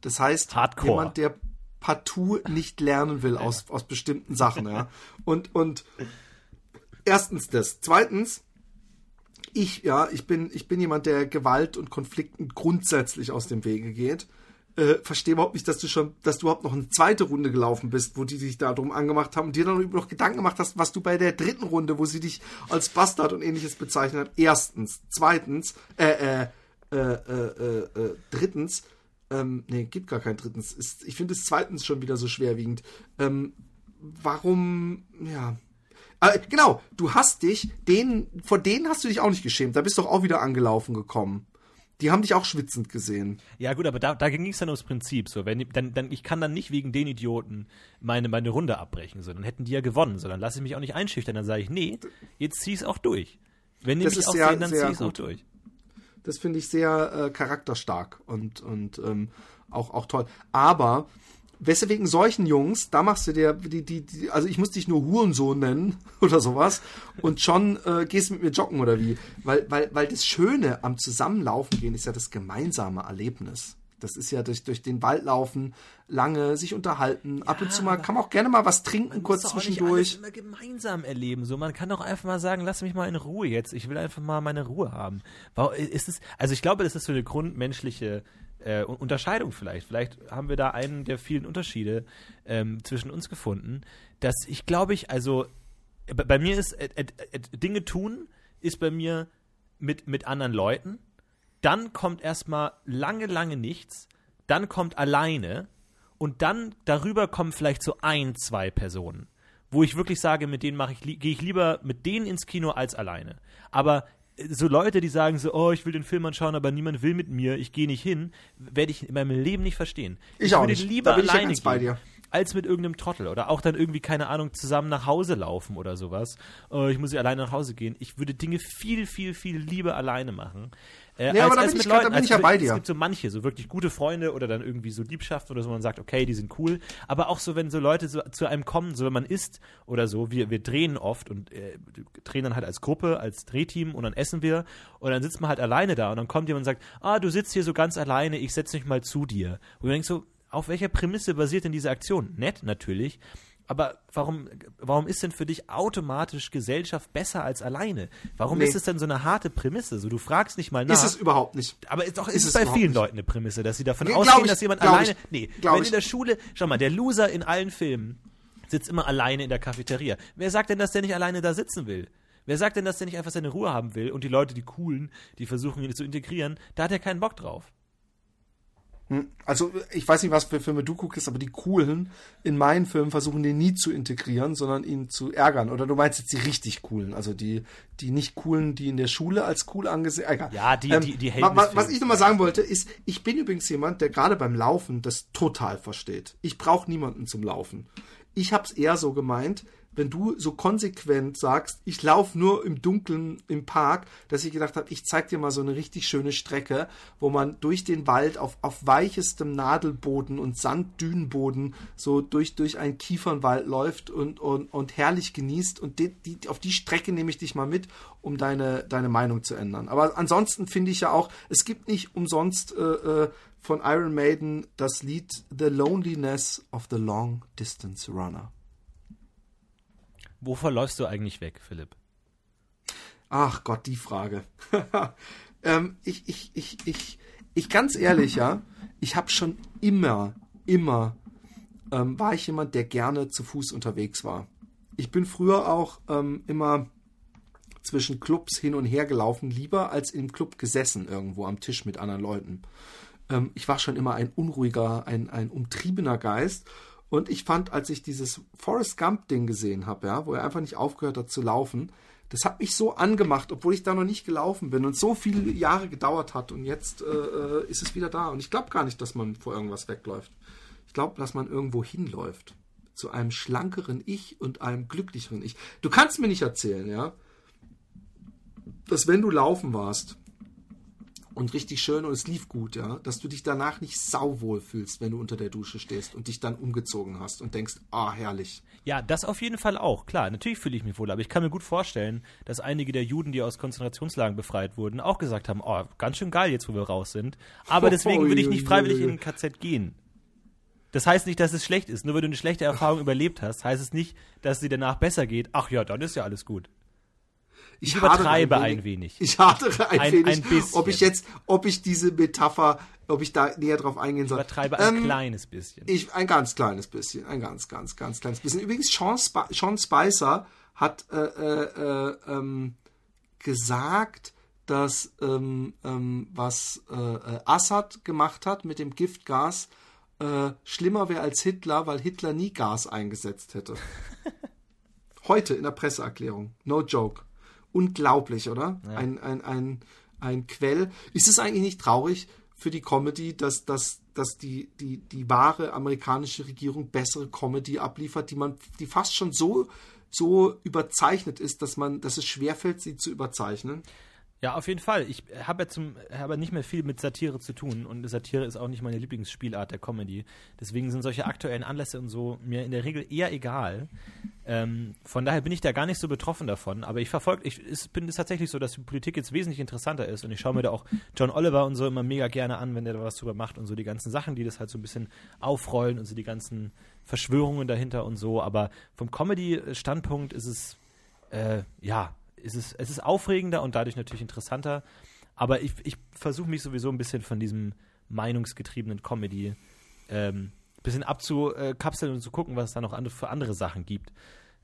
Das heißt, Hardcore. jemand, der partout nicht lernen will aus, aus bestimmten Sachen, ja. Und, und erstens das. Zweitens, ich, ja, ich bin, ich bin jemand, der Gewalt und Konflikten grundsätzlich aus dem Wege geht. Äh, verstehe überhaupt nicht, dass du schon, dass du überhaupt noch eine zweite Runde gelaufen bist, wo die sich da drum angemacht haben und dir dann noch Gedanken gemacht hast, was du bei der dritten Runde, wo sie dich als Bastard und ähnliches bezeichnet hat. Erstens. Zweitens, äh, äh, äh, äh, äh, drittens, ähm, nee, gibt gar kein drittens. Ist, ich finde es zweitens schon wieder so schwerwiegend. Ähm, warum, ja. Äh, genau, du hast dich, denen, vor denen hast du dich auch nicht geschämt. Da bist du doch auch wieder angelaufen gekommen. Die haben dich auch schwitzend gesehen. Ja, gut, aber da, da ging es dann ums Prinzip. So, wenn, dann, dann, ich kann dann nicht wegen den Idioten meine, meine Runde abbrechen. So, dann hätten die ja gewonnen. So, dann lasse ich mich auch nicht einschüchtern. Dann sage ich, nee, jetzt zieh's auch durch. Wenn die Das mich auch sehr- sehen, dann sehr zieh's auch durch. Das finde ich sehr äh, charakterstark und, und ähm, auch, auch toll. Aber weswegen solchen Jungs, da machst du dir, die, die, die, also ich muss dich nur Hurensohn nennen oder sowas und schon äh, gehst mit mir joggen oder wie. Weil, weil, weil das Schöne am Zusammenlaufen gehen ist ja das gemeinsame Erlebnis. Das ist ja durch, durch den Wald laufen, lange sich unterhalten, ab und zu mal, kann man auch gerne mal was trinken, kurz muss auch nicht zwischendurch. alles immer gemeinsam erleben. So, man kann doch einfach mal sagen, lass mich mal in Ruhe jetzt. Ich will einfach mal meine Ruhe haben. Ist es? Also ich glaube, das ist so eine grundmenschliche äh, Un- Unterscheidung vielleicht. Vielleicht haben wir da einen der vielen Unterschiede ähm, zwischen uns gefunden, dass ich glaube ich, also äh, bei mir ist äh, äh, äh, Dinge tun ist bei mir mit mit anderen Leuten. Dann kommt erstmal lange, lange nichts. Dann kommt alleine. Und dann darüber kommen vielleicht so ein, zwei Personen, wo ich wirklich sage, mit denen mache ich, gehe ich lieber mit denen ins Kino als alleine. Aber so Leute, die sagen so, oh, ich will den Film anschauen, aber niemand will mit mir, ich gehe nicht hin, werde ich in meinem Leben nicht verstehen. Ich auch würde nicht. lieber Da bin ich ja alleine ganz bei gehen, dir. als mit irgendeinem Trottel oder auch dann irgendwie keine Ahnung zusammen nach Hause laufen oder sowas. Oh, ich muss ja alleine nach Hause gehen. Ich würde Dinge viel, viel, viel lieber alleine machen. Äh, Ja, aber da bin ich grad- da bin als ich ja bei Es dir. gibt so manche, so wirklich gute Freunde oder dann irgendwie so Liebschaften oder so, man sagt, okay, die sind cool. Aber auch so, wenn so Leute so zu einem kommen, so wenn man isst oder so, wir, wir drehen oft und äh, drehen dann halt als Gruppe, als Drehteam und dann essen wir und dann sitzt man halt alleine da und dann kommt jemand und sagt, ah, du sitzt hier so ganz alleine, ich setz mich mal zu dir. Und du denkst so, auf welcher Prämisse basiert denn diese Aktion? Nett, natürlich. Aber warum, warum ist denn für dich automatisch Gesellschaft besser als alleine? Warum Nee. ist es denn so eine harte Prämisse? So, du fragst nicht mal nach. Ist es überhaupt nicht. Aber ist doch ist Ist es bei vielen nicht. Leuten eine Prämisse, dass sie davon Ja, ausgehen, ich, dass jemand alleine. ich, Nee, wenn ich. in der Schule, schau mal, der Loser in allen Filmen sitzt immer alleine in der Cafeteria. Wer sagt denn, dass der nicht alleine da sitzen will? Wer sagt denn, dass der nicht einfach seine Ruhe haben will und die Leute, die coolen, die versuchen ihn zu integrieren, da hat er keinen Bock drauf. Also ich weiß nicht, was für Filme du guckst, aber die coolen in meinen Filmen versuchen den nie zu integrieren, sondern ihn zu ärgern. Oder du meinst jetzt die richtig coolen, also die, die nicht coolen, die in der Schule als cool angesehen. Egal. Ja, die- die- die Helden wa- Was ich nochmal sagen wollte, ist, ich bin übrigens jemand, der gerade beim Laufen das total versteht. Ich brauche niemanden zum Laufen. Ich habe es eher so gemeint, wenn du so konsequent sagst, ich laufe nur im Dunkeln im Park, dass ich gedacht habe, ich zeig dir mal so eine richtig schöne Strecke, wo man durch den Wald auf, auf weichestem Nadelboden und Sanddünenboden so durch, durch einen Kiefernwald läuft und, und, und herrlich genießt. Und die, die, auf die Strecke nehme ich dich mal mit, um deine, deine Meinung zu ändern. Aber ansonsten finde ich ja auch, es gibt nicht umsonst äh, äh, von Iron Maiden das Lied The Loneliness of the Long Distance Runner. Wovor läufst du eigentlich weg, Philipp? Ach Gott, die Frage. ähm, ich, ich, ich, ich, ich, ganz ehrlich, ja, ich habe schon immer, immer, ähm, war ich jemand, der gerne zu Fuß unterwegs war. Ich bin früher auch ähm, immer zwischen Clubs hin und her gelaufen, lieber als im Club gesessen irgendwo am Tisch mit anderen Leuten. Ähm, ich war schon immer ein unruhiger, ein, ein umtriebener Geist. Und ich fand, als ich dieses Forrest Gump-Ding gesehen habe, ja, wo er einfach nicht aufgehört hat zu laufen, das hat mich so angemacht, obwohl ich da noch nicht gelaufen bin und so viele Jahre gedauert hat. Und jetzt äh, ist es wieder da. Und ich glaube gar nicht, dass man vor irgendwas wegläuft. Ich glaube, dass man irgendwo hinläuft. Zu einem schlankeren Ich und einem glücklicheren Ich. Du kannst mir nicht erzählen, ja, dass wenn du laufen warst und richtig schön und es lief gut, ja, dass du dich danach nicht sauwohl fühlst, wenn du unter der Dusche stehst und dich dann umgezogen hast und denkst, ah, herrlich. Ja, das auf jeden Fall auch, klar. Natürlich fühle ich mich wohl, aber ich kann mir gut vorstellen, dass einige der Juden, die aus Konzentrationslagen befreit wurden, auch gesagt haben, oh, ganz schön geil jetzt, wo wir raus sind. Aber deswegen würde ich nicht freiwillig in ein KZ gehen. Das heißt nicht, dass es schlecht ist. Nur weil du eine schlechte Erfahrung überlebt hast, heißt es nicht, dass sie danach besser geht. Ach ja, dann ist ja alles gut. Ich, ich übertreibe ein wenig, ein wenig. Ich hadere ein, ein wenig, ein ob ich jetzt, ob ich diese Metapher, ob ich da näher drauf eingehen soll. Ich übertreibe ein ähm, kleines bisschen. Ich, ein ganz kleines bisschen, ein ganz, ganz, ganz kleines bisschen. Übrigens, Sean, Sp Sean Spicer hat äh, äh, äh, ähm, gesagt, dass ähm, ähm, was äh, Assad gemacht hat mit dem Giftgas äh, schlimmer wäre als Hitler, weil Hitler nie Gas eingesetzt hätte. Heute in der Presseerklärung. No joke. Unglaublich, oder? Ja. Ein, ein, ein, ein Quell. Ist es eigentlich nicht traurig für die Comedy, dass, dass, dass die, die, die wahre amerikanische Regierung bessere Comedy abliefert, die man, die fast schon so, so überzeichnet ist, dass man, dass es schwerfällt, sie zu überzeichnen? Ja, auf jeden Fall. Ich habe ja zum, habe nicht mehr viel mit Satire zu tun und Satire ist auch nicht meine Lieblingsspielart der Comedy. Deswegen sind solche aktuellen Anlässe und so mir in der Regel eher egal. Ähm, von daher bin ich da gar nicht so betroffen davon. Aber ich verfolge, ich es, bin es tatsächlich so, dass die Politik jetzt wesentlich interessanter ist und ich schaue mir da auch John Oliver und so immer mega gerne an, wenn der da was drüber macht und so die ganzen Sachen, die das halt so ein bisschen aufrollen und so die ganzen Verschwörungen dahinter und so. Aber vom Comedy-Standpunkt ist es äh, ja ist es, es ist aufregender und dadurch natürlich interessanter. Aber ich, ich versuche mich sowieso ein bisschen von diesem meinungsgetriebenen Comedy ähm, bisschen abzukapseln und zu gucken, was es da noch für andere Sachen gibt.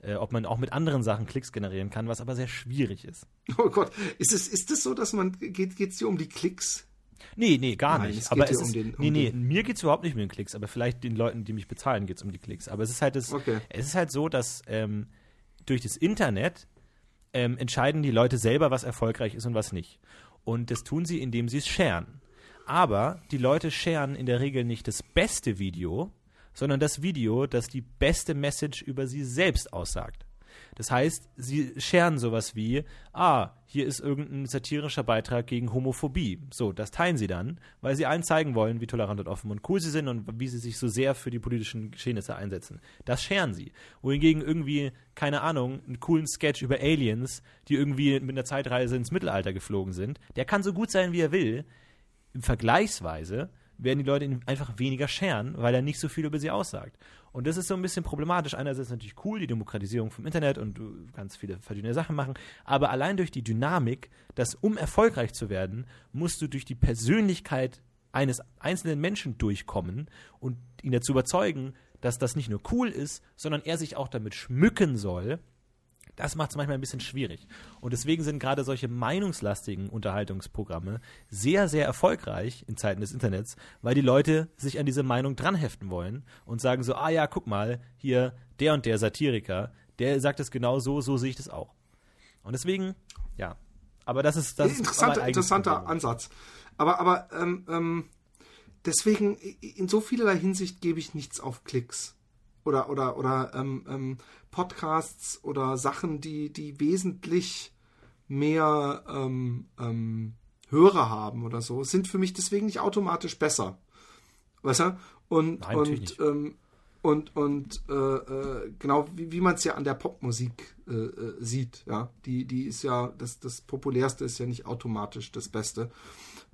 Äh, ob man auch mit anderen Sachen Klicks generieren kann, was aber sehr schwierig ist. Oh Gott, ist es, ist es so, dass man, geht es dir um die Klicks? Nee, nee, gar Nein, nicht. Es aber es um ist, den, um nee, nee, mir geht es überhaupt nicht um den Klicks, aber vielleicht den Leuten, die mich bezahlen, geht es um die Klicks. Aber es ist halt das, okay. es ist halt so, dass ähm, durch das Internet ähm, entscheiden die Leute selber, was erfolgreich ist und was nicht. Und das tun sie, indem sie es sharen. Aber die Leute sharen in der Regel nicht das beste Video, sondern das Video, das die beste Message über sie selbst aussagt. Das heißt, sie scheren sowas wie, ah, hier ist irgendein satirischer Beitrag gegen Homophobie. So, das teilen sie dann, weil sie allen zeigen wollen, wie tolerant und offen und cool sie sind und wie sie sich so sehr für die politischen Geschehnisse einsetzen. Das scheren sie. Wohingegen irgendwie, keine Ahnung, einen coolen Sketch über Aliens, die irgendwie mit einer Zeitreise ins Mittelalter geflogen sind, der kann so gut sein, wie er will. Im Vergleichsweise werden die Leute ihn einfach weniger scheren, weil er nicht so viel über sie aussagt. Und das ist so ein bisschen problematisch. Einerseits natürlich cool, die Demokratisierung vom Internet und du kannst viele verschiedene Sachen machen, aber allein durch die Dynamik, dass um erfolgreich zu werden, musst du durch die Persönlichkeit eines einzelnen Menschen durchkommen und ihn dazu überzeugen, dass das nicht nur cool ist, sondern er sich auch damit schmücken soll, das macht es manchmal ein bisschen schwierig. Und deswegen sind gerade solche meinungslastigen Unterhaltungsprogramme sehr, sehr erfolgreich in Zeiten des Internets, weil die Leute sich an diese Meinung dranheften wollen und sagen so, ah ja, guck mal, hier der und der Satiriker, der sagt es genau so, so sehe ich das auch. Und deswegen, ja. Aber das ist das interessanter, ist interessanter Problem. Ansatz. Aber, aber ähm, ähm, deswegen in so vielerlei Hinsicht gebe ich nichts auf Klicks oder oder oder ähm, ähm, Podcasts oder Sachen, die die wesentlich mehr ähm, ähm, Hörer haben oder so, sind für mich deswegen nicht automatisch besser. Weißt du? Und Nein, und ähm, und und äh, äh, genau wie, wie man es ja an der Popmusik äh, äh, sieht, ja, die die ist ja das das populärste ist ja nicht automatisch das Beste.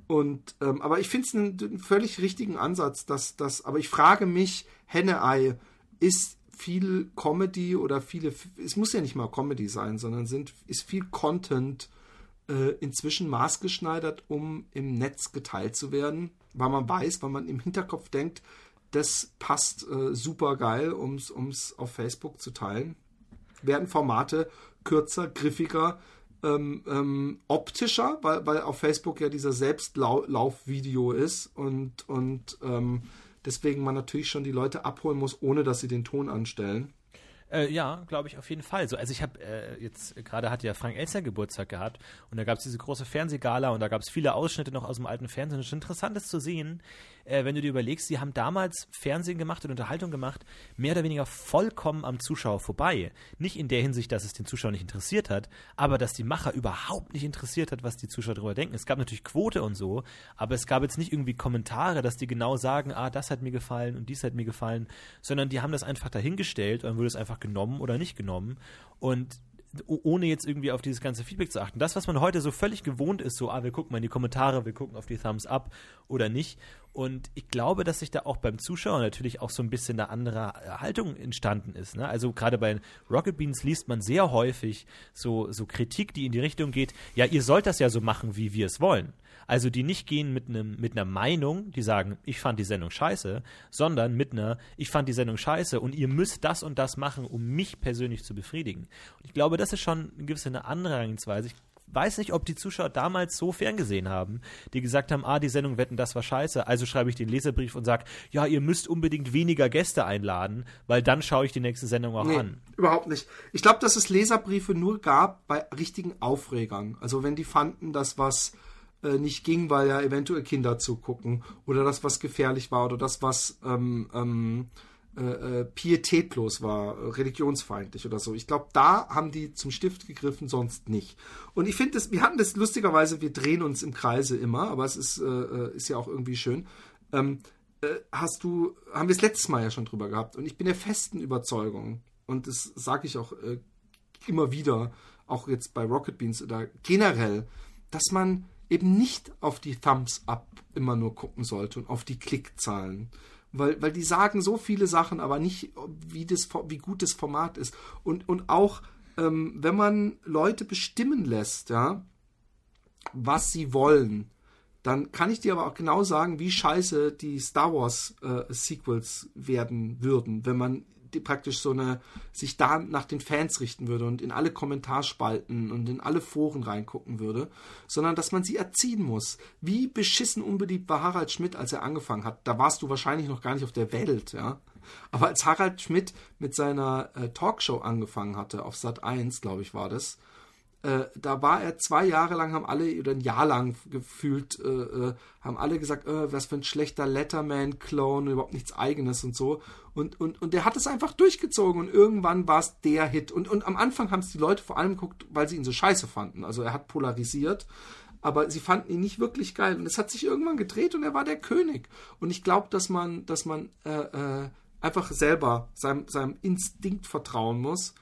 Und ähm, aber ich finde es einen, einen, völlig richtigen Ansatz, dass das. Aber ich frage mich, Henne-Ei, ist viel Comedy oder viele, es muss ja nicht mal Comedy sein, sondern sind, ist viel Content äh, inzwischen maßgeschneidert, um im Netz geteilt zu werden, weil man weiß, weil man im Hinterkopf denkt, das passt äh, super geil, um es auf Facebook zu teilen. Werden Formate kürzer, griffiger, ähm, ähm, optischer, weil, weil auf Facebook ja dieser Selbstlaufvideo ist und, und ähm, deswegen man natürlich schon die Leute abholen muss, ohne dass sie den Ton anstellen. Äh, ja, glaube ich auf jeden Fall. So, also ich habe äh, jetzt gerade hat ja Frank Elster Geburtstag gehabt und da gab es diese große Fernsehgala und da gab es viele Ausschnitte noch aus dem alten Fernsehen. Es ist interessant, das zu sehen, äh, wenn du dir überlegst, sie haben damals Fernsehen gemacht und Unterhaltung gemacht, mehr oder weniger vollkommen am Zuschauer vorbei. Nicht in der Hinsicht, dass es den Zuschauer nicht interessiert hat, aber dass die Macher überhaupt nicht interessiert hat, was die Zuschauer darüber denken. Es gab natürlich Quote und so, aber es gab jetzt nicht irgendwie Kommentare, dass die genau sagen, ah, das hat mir gefallen und dies hat mir gefallen, sondern die haben das einfach dahingestellt und dann wurde es einfach genommen oder nicht genommen. Und ohne jetzt irgendwie auf dieses ganze Feedback zu achten. Das, was man heute so völlig gewohnt ist, so, ah, wir gucken mal in die Kommentare, wir gucken auf die Thumbs up oder nicht. Und ich glaube, dass sich da auch beim Zuschauer natürlich auch so ein bisschen eine andere Haltung entstanden ist. Ne? Also gerade bei Rocket Beans liest man sehr häufig so, so Kritik, die in die Richtung geht, ja, ihr sollt das ja so machen, wie wir es wollen. Also die nicht gehen mit einem mit einer Meinung, die sagen, ich fand die Sendung scheiße, sondern mit einer, ich fand die Sendung scheiße und ihr müsst das und das machen, um mich persönlich zu befriedigen. Und ich glaube, das ist schon eine gewisse eine andere Herangehensweise. Ich weiß nicht, ob die Zuschauer damals so ferngesehen haben, die gesagt haben, ah, die Sendung Wetten, das war scheiße, also schreibe ich den Leserbrief und sage, ja, ihr müsst unbedingt weniger Gäste einladen, weil dann schaue ich die nächste Sendung auch nee, an. Überhaupt nicht. Ich glaube, dass es Leserbriefe nur gab bei richtigen Aufregern. Also wenn die fanden, dass was äh, nicht ging, weil ja eventuell Kinder zugucken oder das, was gefährlich war oder das, was ähm, ähm, äh, äh pietätlos war, religionsfeindlich oder so. Ich glaube, da haben die zum Stift gegriffen, sonst nicht. Und ich finde, wir hatten das lustigerweise, wir drehen uns im Kreise immer, aber es ist, äh, äh ist ja auch irgendwie schön. Ähm, äh, hast du, haben wir es letztes Mal ja schon drüber gehabt und ich bin der festen Überzeugung und das sage ich auch äh, immer wieder, auch jetzt bei Rocket Beans oder generell, dass man eben nicht auf die Thumbs Up immer nur gucken sollte und auf die Klickzahlen. Weil, weil die sagen so viele Sachen, aber nicht, wie, das, wie gut das Format ist. Und, und auch, ähm, wenn man Leute bestimmen lässt, ja, was sie wollen, dann kann ich dir aber auch genau sagen, wie scheiße die Star Wars äh, Sequels werden würden, wenn man die praktisch so eine, sich da nach den Fans richten würde und in alle Kommentarspalten und in alle Foren reingucken würde, sondern dass man sie erziehen muss. Wie beschissen unbeliebt war Harald Schmidt, als er angefangen hat? Da warst du wahrscheinlich noch gar nicht auf der Welt, ja. Aber als Harald Schmidt mit seiner äh, Talkshow angefangen hatte, auf Sat 1, glaube ich, war das, äh, da war er zwei Jahre lang, haben alle, oder ein Jahr lang gefühlt, äh, äh, haben alle gesagt, äh, was für ein schlechter Letterman-Clone, überhaupt nichts eigenes und so. Und, und, und der hat es einfach durchgezogen und irgendwann war es der Hit. Und, und am Anfang haben es die Leute vor allem geguckt, weil sie ihn so scheiße fanden. Also er hat polarisiert, aber sie fanden ihn nicht wirklich geil. Und es hat sich irgendwann gedreht und er war der König. Und ich glaube, dass man, dass man äh, äh, einfach selber seinem, seinem Instinkt vertrauen muss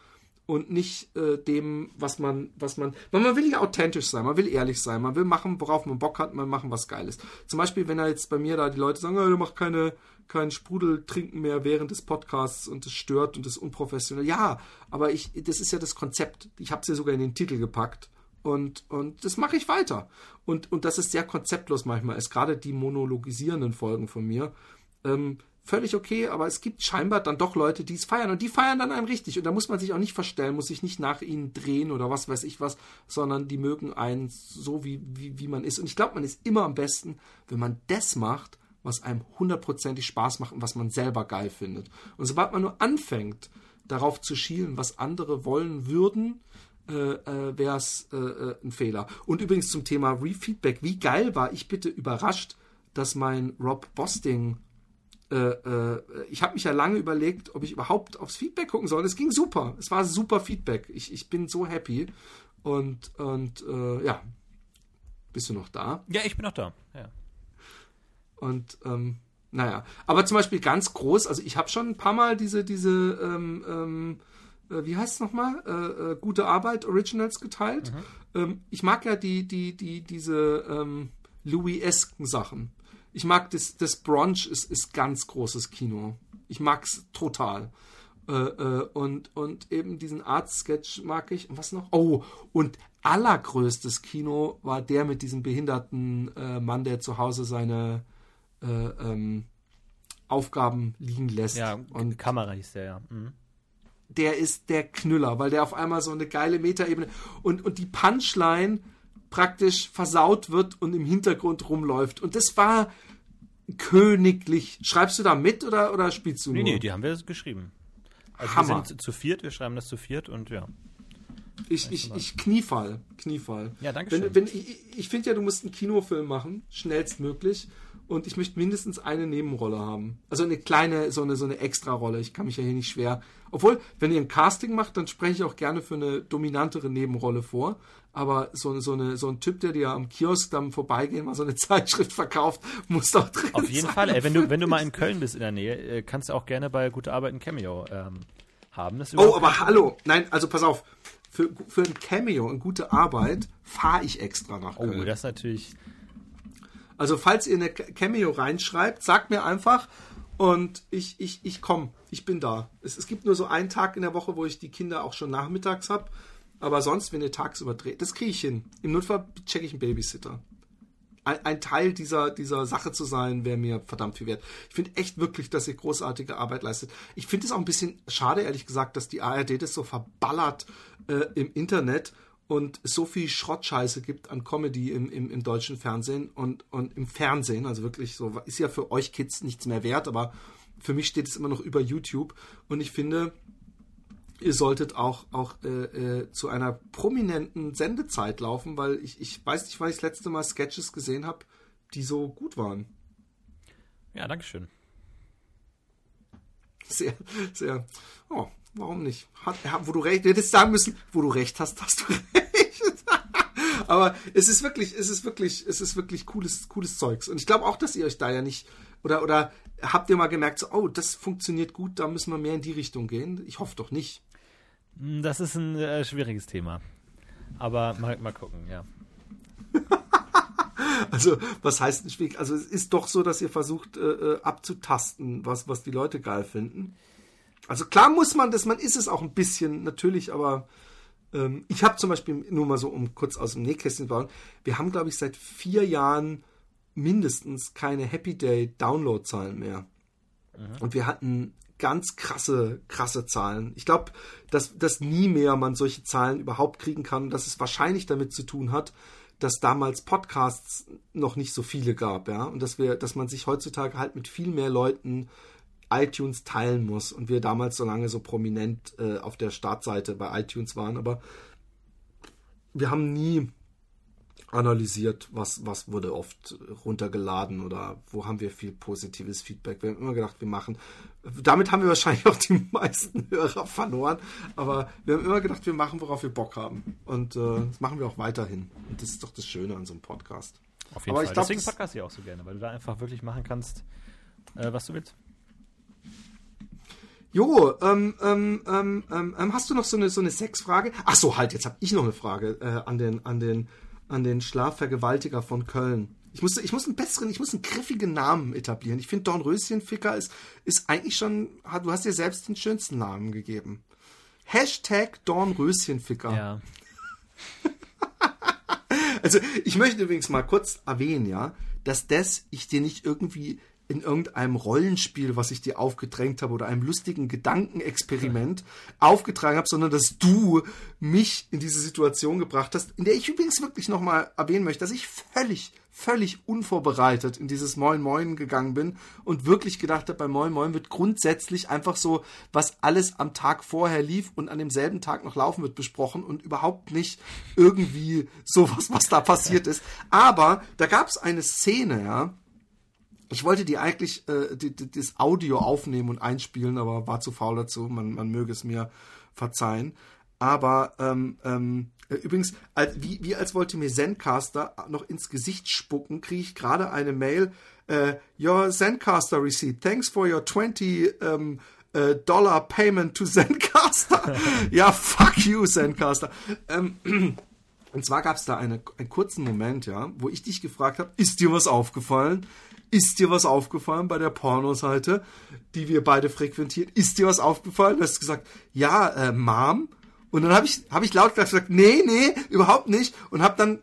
und nicht äh, dem, was man, was man, weil man will ja authentisch sein, man will ehrlich sein, man will machen, worauf man Bock hat, man machen was Geiles. Zum Beispiel, wenn er jetzt bei mir da die Leute sagen, oh, du machst keine, kein Sprudel trinken mehr während des Podcasts und es stört und es ist unprofessionell. Ja, aber ich, das ist ja das Konzept. Ich habe es ja sogar in den Titel gepackt. Und, und das mache ich weiter. Und, und das ist sehr konzeptlos manchmal, ist gerade die monologisierenden Folgen von mir. Ähm, völlig okay, aber es gibt scheinbar dann doch Leute, die es feiern und die feiern dann einen richtig und da muss man sich auch nicht verstellen, muss sich nicht nach ihnen drehen oder was weiß ich was, sondern die mögen einen so, wie, wie, wie man ist. Und ich glaube, man ist immer am besten, wenn man das macht, was einem hundertprozentig Spaß macht und was man selber geil findet. Und sobald man nur anfängt, darauf zu schielen, was andere wollen würden, äh, äh, wäre es äh, äh, ein Fehler. Und übrigens zum Thema Refeedback, wie geil war ich bitte überrascht, dass mein Rob Bosting ich habe mich ja lange überlegt, ob ich überhaupt aufs Feedback gucken soll. Es ging super. Es war super Feedback. Ich, ich bin so happy. Und, und äh, ja. Bist du noch da? Ja, ich bin noch da. Ja. Und ähm, naja, aber zum Beispiel ganz groß, also ich habe schon ein paar Mal diese, diese, ähm, ähm, äh, wie heißt es nochmal, äh, äh, gute Arbeit Originals geteilt. Mhm. Ähm, ich mag ja die, die, die, diese ähm, Louis-esken Sachen. Ich mag das, das Brunch ist, ist ganz großes Kino. Ich mag's total. Äh, äh, und, und eben diesen Art-Sketch mag ich. Und was noch? Oh, und allergrößtes Kino war der mit diesem behinderten äh, Mann, der zu Hause seine äh, ähm, Aufgaben liegen lässt. Ja, und Kamera hieß der, ja. Mhm. Der ist der Knüller, weil der auf einmal so eine geile Metaebene und, und die Punchline praktisch versaut wird und im Hintergrund rumläuft. Und das war königlich. Schreibst du da mit oder, oder spielst du nee, nur? Nee, nee, die haben wir geschrieben. Also Hammer. wir sind zu viert, wir schreiben das zu viert und ja. Ich, ich, ich Kniefall. Kniefall. Ja, danke schön. Wenn, wenn, ich ich finde ja, du musst einen Kinofilm machen, schnellstmöglich. Und ich möchte mindestens eine Nebenrolle haben. Also eine kleine, so eine, so eine Extra-Rolle. Ich kann mich ja hier nicht schwer. Obwohl, wenn ihr ein Casting macht, dann spreche ich auch gerne für eine dominantere Nebenrolle vor. Aber so, so, eine, so ein Typ, der dir am Kiosk dann vorbeigehen, mal so eine Zeitschrift verkauft, muss doch drin Auf jeden sein. Fall, ey, wenn du, wenn du mal in Köln bist in der Nähe, äh, kannst du auch gerne bei Gute Arbeit ein Cameo ähm, haben. Oh, aber hallo. Nein, also pass auf. Für, für ein Cameo und gute Arbeit fahre ich extra nach Oh, Köln. das ist natürlich. Also falls ihr eine Cameo reinschreibt, sagt mir einfach und ich, ich, ich komme. Ich bin da. Es, es gibt nur so einen Tag in der Woche, wo ich die Kinder auch schon nachmittags habe. Aber sonst, wenn ihr tagsüber dreht, das kriege ich hin. Im Notfall checke ich einen Babysitter. Ein, ein Teil dieser, dieser Sache zu sein, wäre mir verdammt viel wert. Ich finde echt wirklich, dass ihr großartige Arbeit leistet. Ich finde es auch ein bisschen schade, ehrlich gesagt, dass die ARD das so verballert äh, im Internet und so viel Schrottscheiße gibt an Comedy im, im, im deutschen Fernsehen und, und im Fernsehen, also wirklich so, ist ja für euch Kids nichts mehr wert, aber für mich steht es immer noch über YouTube und ich finde, ihr solltet auch, auch äh, äh, zu einer prominenten Sendezeit laufen, weil ich, ich weiß nicht, wann ich das letzte Mal Sketches gesehen habe, die so gut waren. Ja, Dankeschön. Sehr, sehr. Oh, warum nicht? Hat, wo du recht, hättest sagen müssen, wo du recht hast, hast du recht. Aber es ist wirklich, es ist wirklich, es ist wirklich cooles, cooles Zeugs. Und ich glaube auch, dass ihr euch da ja nicht, oder, oder habt ihr mal gemerkt, so, oh, das funktioniert gut, da müssen wir mehr in die Richtung gehen? Ich hoffe doch nicht. Hm, Das ist ein äh, schwieriges Thema. Aber mal, mal gucken, ja. Also, was heißt ein schwierig? Also, es ist doch so, dass ihr versucht, äh, äh, abzutasten, was, was die Leute geil finden. Also, klar muss man das, man ist es auch ein bisschen, natürlich, aber ähm, ich habe zum Beispiel, nur mal so, um kurz aus dem Nähkästchen zu bauen, wir haben, glaube ich, seit vier Jahren mindestens keine Happy Day Download-Zahlen mehr. Und wir hatten ganz krasse, krasse Zahlen. Ich glaube, dass, dass nie mehr man solche Zahlen überhaupt kriegen kann, dass es wahrscheinlich damit zu tun hat, dass damals Podcasts noch nicht so viele gab, ja, und dass wir, dass man sich heutzutage halt mit viel mehr Leuten iTunes teilen muss und wir damals so lange so prominent äh, auf der Startseite bei iTunes waren, aber wir haben nie analysiert, was, was wurde oft runtergeladen oder wo haben wir viel positives Feedback. Wir haben immer gedacht, wir machen, damit haben wir wahrscheinlich auch die meisten Hörer verloren, aber wir haben immer gedacht, wir machen, worauf wir Bock haben. Und äh, das machen wir auch weiterhin. Und das ist doch das Schöne an so einem Podcast. Auf jeden Aber Fall. ich glaub, Deswegen das- podcast ich auch so gerne, weil du da einfach wirklich machen kannst, äh, was du willst. Jo, ähm, ähm, ähm, ähm, ähm, hast du noch so eine, so eine Sexfrage? Ach so, halt, jetzt habe ich noch eine Frage äh, an den, an den, an den Schlafvergewaltiger von Köln. Ich muss, ich muss einen besseren, ich muss einen griffigen Namen etablieren. Ich finde Dornröschenficker ist, ist eigentlich schon, du hast dir selbst den schönsten Namen gegeben. Hashtag Dornröschenficker. Ja. Also ich möchte übrigens mal kurz erwähnen, ja, dass das ich dir nicht irgendwie in irgendeinem Rollenspiel, was ich dir aufgedrängt habe oder einem lustigen Gedankenexperiment aufgetragen habe, sondern dass du mich in diese Situation gebracht hast, in der ich übrigens wirklich nochmal erwähnen möchte, dass ich völlig, völlig unvorbereitet in dieses Moin Moin gegangen bin und wirklich gedacht habe, bei Moin Moin wird grundsätzlich einfach so, was alles am Tag vorher lief und an demselben Tag noch laufen wird, besprochen und überhaupt nicht irgendwie sowas, was da passiert ist. Aber da gab es eine Szene, ja, ich wollte die eigentlich äh, die, die, das Audio aufnehmen und einspielen, aber war zu faul dazu. Man, man möge es mir verzeihen. Aber ähm, ähm, äh, übrigens, als, wie, wie als wollte mir Zencaster noch ins Gesicht spucken, kriege ich gerade eine Mail. Äh, your Zencaster receipt. Thanks for your 20 ähm, äh, Dollar payment to Zencaster. ja, fuck you, Zencaster. Ähm, und zwar gab es da eine, einen kurzen Moment, ja, wo ich dich gefragt habe, ist dir was aufgefallen? Ist dir was aufgefallen bei der Pornoseite, die wir beide frequentieren? Ist dir was aufgefallen? Du hast gesagt, ja, äh, Mom. Und dann habe ich, hab ich laut gesagt, nee, nee, überhaupt nicht. Und habe dann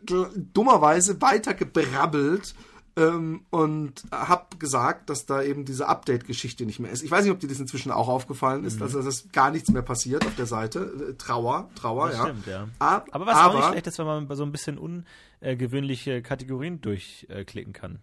dummerweise weiter gebrabbelt ähm, und habe gesagt, dass da eben diese Update-Geschichte nicht mehr ist. Ich weiß nicht, ob dir das inzwischen auch aufgefallen ist, also dass gar nichts mehr passiert auf der Seite. Äh, Trauer, Trauer, Das ja. stimmt, ja. Ab- Aber was auch nicht aber- schlecht ist, wenn man so ein bisschen ungewöhnliche Kategorien durchklicken kann.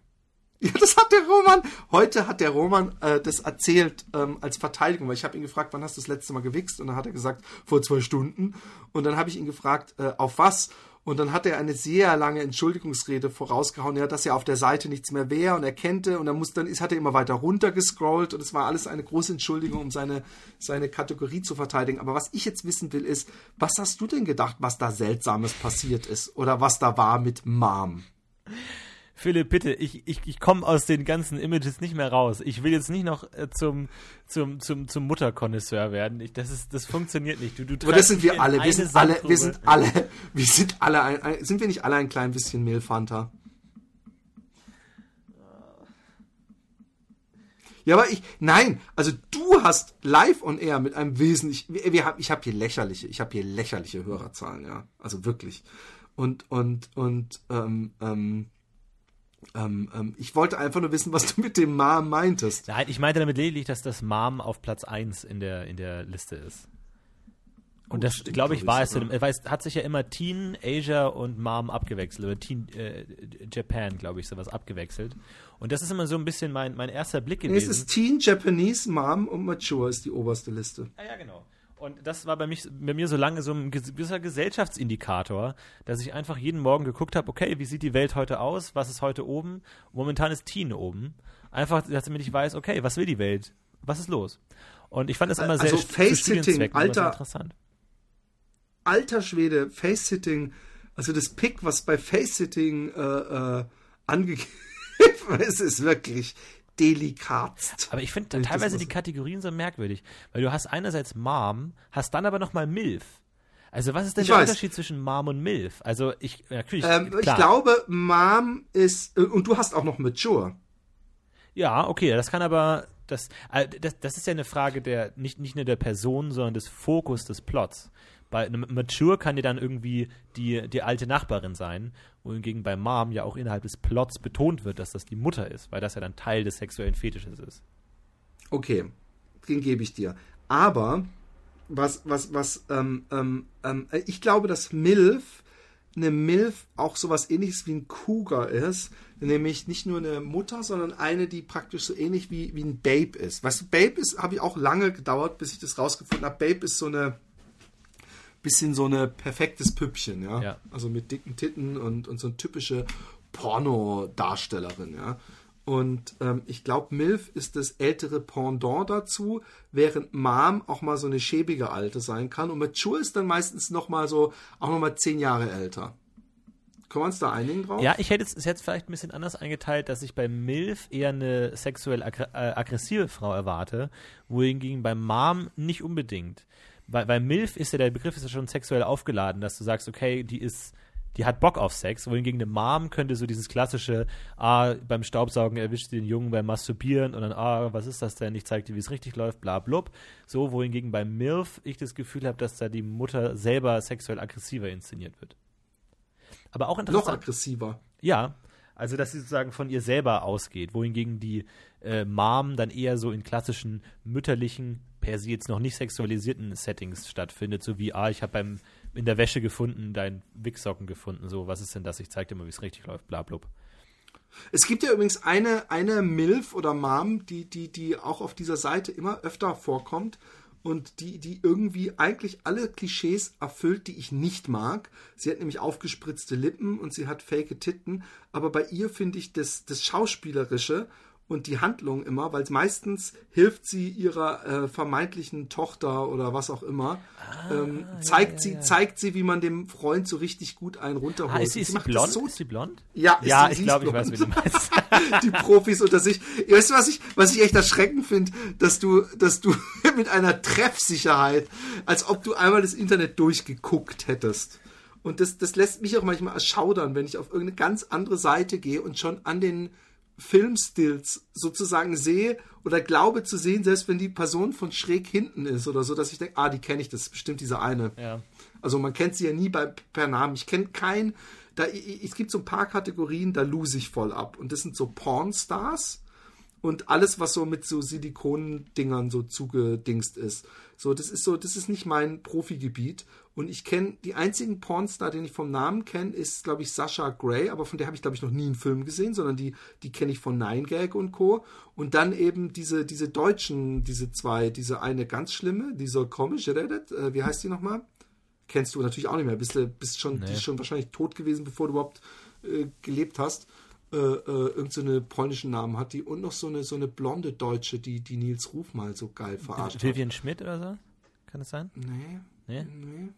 Ja, das hat der Roman. Heute hat der Roman äh, das erzählt ähm, als Verteidigung, weil ich habe ihn gefragt, wann hast du das letzte Mal gewichst? Und dann hat er gesagt, vor zwei Stunden. Und dann habe ich ihn gefragt, äh, auf was? Und dann hat er eine sehr lange Entschuldigungsrede vorausgehauen, ja, dass er auf der Seite nichts mehr wäre und er kennte und dann muss dann ist, hat er immer weiter runtergescrollt und es war alles eine große Entschuldigung, um seine, seine Kategorie zu verteidigen. Aber was ich jetzt wissen will, ist, was hast du denn gedacht, was da Seltsames passiert ist oder was da war mit Mom? Philipp, bitte, ich, ich, ich komme aus den ganzen Images nicht mehr raus. Ich will jetzt nicht noch äh, zum, zum, zum, zum Mutterkonnoisseur werden. Ich, das, ist, das funktioniert nicht. Du, du Aber das sind wir alle. Wir sind alle, wir sind alle, wir sind alle, ein, ein, sind wir nicht alle ein klein bisschen Mehlfanta? Ja, aber ich, nein, also du hast live on air mit einem wesentlich, wir, wir haben, ich habe hier lächerliche, ich habe hier lächerliche Hörerzahlen, ja, also wirklich. Und, und, und, ähm, ähm, ähm, ähm, ich wollte einfach nur wissen, was du mit dem Mom meintest. Nein, ich meinte damit lediglich, dass das Mom auf Platz 1 in der, in der Liste ist. Und das, glaube ich, war es. Weiß, hat sich ja immer Teen, Asia und Mom abgewechselt. Oder Teen äh, Japan, glaube ich, sowas abgewechselt. Und das ist immer so ein bisschen mein, mein erster Blick gewesen. Nee, es ist Teen, Japanese, Mom und Mature ist die oberste Liste. Ah, ja, genau. Und das war bei, mich, bei mir so lange so ein gewisser Gesellschaftsindikator, dass ich einfach jeden Morgen geguckt habe, okay, wie sieht die Welt heute aus? Was ist heute oben? Momentan ist Teen oben. Einfach, damit ich weiß, okay, was will die Welt? Was ist los? Und ich fand das immer sehr also Face-Sitting, alter, interessant. Alter Schwede, Face-Sitting, also das Pick, was bei Face-Sitting äh, äh, angegeben ist, ist wirklich delikatst. Aber ich finde teilweise die Kategorien so merkwürdig, weil du hast einerseits Mom, hast dann aber nochmal Milf. Also was ist denn ich der weiß. Unterschied zwischen Mom und Milf? Also ich natürlich. Ähm, ich glaube, Mom ist und du hast auch noch Mature. Ja, okay, das kann aber das, äh, das, das ist ja eine Frage der nicht nicht nur der Person, sondern des Fokus des Plots. Bei einem Mature kann ja dann irgendwie die, die alte Nachbarin sein, wohingegen bei Mom ja auch innerhalb des Plots betont wird, dass das die Mutter ist, weil das ja dann Teil des sexuellen Fetisches ist. Okay, den gebe ich dir. Aber was, was, was, ähm, ähm, ähm, ich glaube, dass MILF eine MILF auch sowas ähnliches wie ein Cougar ist, nämlich nicht nur eine Mutter, sondern eine, die praktisch so ähnlich wie, wie ein Babe ist. Du, Babe ist, habe ich auch lange gedauert, bis ich das rausgefunden habe. Babe ist so eine, bisschen so eine perfektes Püppchen, ja. ja. Also mit dicken Titten und, und so eine typische Pornodarstellerin, ja. Und ähm, ich glaube, MILF ist das ältere Pendant dazu, während Mom auch mal so eine schäbige Alte sein kann. Und Mature ist dann meistens noch mal so, auch noch mal zehn Jahre älter. Können wir uns da einigen drauf? Ja, ich hätte es jetzt vielleicht ein bisschen anders eingeteilt, dass ich bei MILF eher eine sexuell äh, aggressive Frau erwarte, wohingegen bei Mom nicht unbedingt weil, weil MILF ist ja, der Begriff ist ja schon sexuell aufgeladen, dass du sagst, okay, die ist, die hat Bock auf Sex, wohingegen eine Mom könnte so dieses klassische, ah, beim Staubsaugen erwischt sie den Jungen beim Masturbieren und dann, ah, was ist das denn? Ich zeig dir, wie es richtig läuft, bla blub. So, wohingegen bei MILF ich das Gefühl habe, dass da die Mutter selber sexuell aggressiver inszeniert wird. Aber auch interessant. Noch aggressiver. Ja, also dass sie sozusagen von ihr selber ausgeht, wohingegen die äh, Mom dann eher so in klassischen mütterlichen per se jetzt noch nicht sexualisierten Settings stattfindet, so wie, ah, ich habe beim in der Wäsche gefunden, dein Wichsocken gefunden, so, was ist denn das? Ich zeig dir mal, wie es richtig läuft, bla, blub. Es gibt ja übrigens eine, eine MILF oder Mom, die, die, die auch auf dieser Seite immer öfter vorkommt und die, die irgendwie eigentlich alle Klischees erfüllt, die ich nicht mag. Sie hat nämlich aufgespritzte Lippen und sie hat fake Titten, aber bei ihr finde ich das, das Schauspielerische und die Handlung immer, weil meistens hilft sie ihrer äh, vermeintlichen Tochter oder was auch immer, ah, ähm, zeigt ja, sie, ja. zeigt sie, wie man dem Freund so richtig gut einen runterholt. Ah, ist sie, ist sie blond? So, ist sie blond? Ja, ja ich glaube, ich weiß, wie du meinst. die Profis unter sich. Weißt du, was ich, was ich echt erschreckend finde, dass du, dass du mit einer Treffsicherheit, als ob du einmal das Internet durchgeguckt hättest. Und das, das lässt mich auch manchmal erschaudern, wenn ich auf irgendeine ganz andere Seite gehe und schon an den Filmstills sozusagen sehe oder glaube zu sehen, selbst wenn die Person von schräg hinten ist oder so, dass ich denke, ah, die kenne ich, das ist bestimmt diese eine. Ja. Also man kennt sie ja nie bei, per Namen. Ich kenne keinen, da, es gibt so ein paar Kategorien, da lose ich voll ab. Und das sind so Pornstars und alles, was so mit so Silikondingern so zugedingst ist. So, das ist so, das ist nicht mein Profigebiet. Und ich kenne, die einzigen Pornstar, den ich vom Namen kenne, ist, glaube ich, Sascha Gray, aber von der habe ich, glaube ich, noch nie einen Film gesehen, sondern die, die kenne ich von Nine Gag und Co. Und dann eben diese, diese Deutschen, diese zwei, diese eine ganz schlimme, die so komisch redet, äh, wie heißt die nochmal? Kennst du natürlich auch nicht mehr, bist, bist schon, nee. die ist schon wahrscheinlich tot gewesen, bevor du überhaupt äh, gelebt hast äh, äh, irgendeine so polnischen Namen hat die und noch so eine so eine blonde Deutsche, die die Nils Ruf mal so geil verarscht Vivian hat. Schmidt oder so? Kann das sein? Nee. Nee? Nee.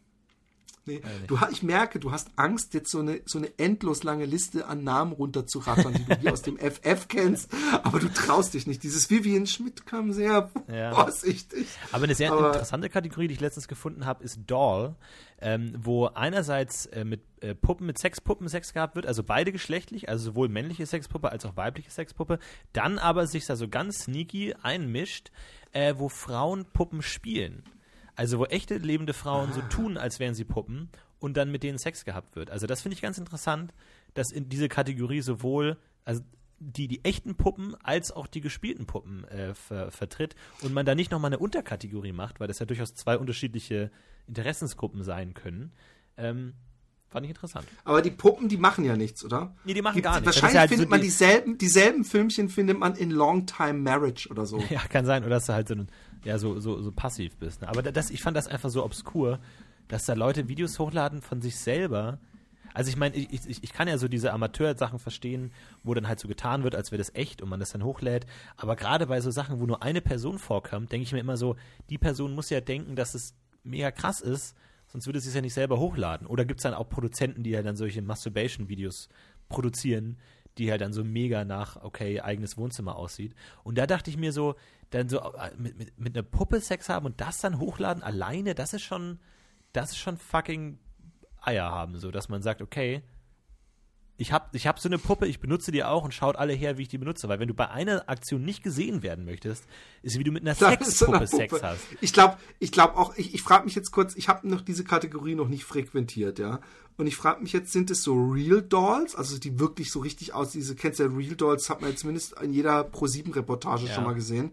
Nee. Du, ich merke, du hast Angst, jetzt so eine, so eine endlos lange Liste an Namen runterzurattern, die du hier aus dem FF kennst, aber du traust dich nicht. Dieses Vivian Schmidt kam sehr ja. vorsichtig. Aber eine sehr aber, interessante Kategorie, die ich letztens gefunden habe, ist Doll, ähm, wo einerseits äh, mit äh, Puppen, mit Sexpuppen Sex gehabt wird, also beide geschlechtlich, also sowohl männliche Sexpuppe als auch weibliche Sexpuppe, dann aber sich da so ganz sneaky einmischt, äh, wo Frauen Puppen spielen. Also wo echte lebende Frauen ah. so tun, als wären sie Puppen und dann mit denen Sex gehabt wird. Also das finde ich ganz interessant, dass in diese Kategorie sowohl also die, die echten Puppen als auch die gespielten Puppen äh, ver, vertritt und man da nicht nochmal eine Unterkategorie macht, weil das ja durchaus zwei unterschiedliche Interessensgruppen sein können. Ähm, Fand ich interessant. Aber die Puppen, die machen ja nichts, oder? Nee, die machen Gibt, gar nichts. Wahrscheinlich halt findet so man die dieselben, dieselben Filmchen findet man in Long Time Marriage oder so. Ja, kann sein. Oder dass du halt so, ja, so, so, so passiv bist. Ne? Aber das, ich fand das einfach so obskur, dass da Leute Videos hochladen von sich selber. Also ich meine, ich, ich, ich kann ja so diese Amateur-Sachen verstehen, wo dann halt so getan wird, als wäre das echt und man das dann hochlädt. Aber gerade bei so Sachen, wo nur eine Person vorkommt, denke ich mir immer so, die Person muss ja denken, dass es mega krass ist Sonst würde sie es ja nicht selber hochladen. Oder gibt es dann auch Produzenten, die halt dann solche Masturbation-Videos produzieren, die halt dann so mega nach, okay, eigenes Wohnzimmer aussieht. Und da dachte ich mir so, dann so äh, mit, mit, mit einer Puppe Sex haben und das dann hochladen alleine, das ist schon, das ist schon fucking Eier haben, so, dass man sagt, okay, ich habe ich hab so eine Puppe, ich benutze die auch und schaut alle her, wie ich die benutze. Weil wenn du bei einer Aktion nicht gesehen werden möchtest, ist es wie du mit einer Sexpuppe Sex hast. Ich glaube ich glaub auch, ich, ich frage mich jetzt kurz, ich habe noch diese Kategorie noch nicht frequentiert, ja. Und ich frage mich jetzt, sind es so Real Dolls, also die wirklich so richtig aus, diese, kennst du ja Real Dolls, hat man ja zumindest in jeder Pro-7-Reportage ja. schon mal gesehen.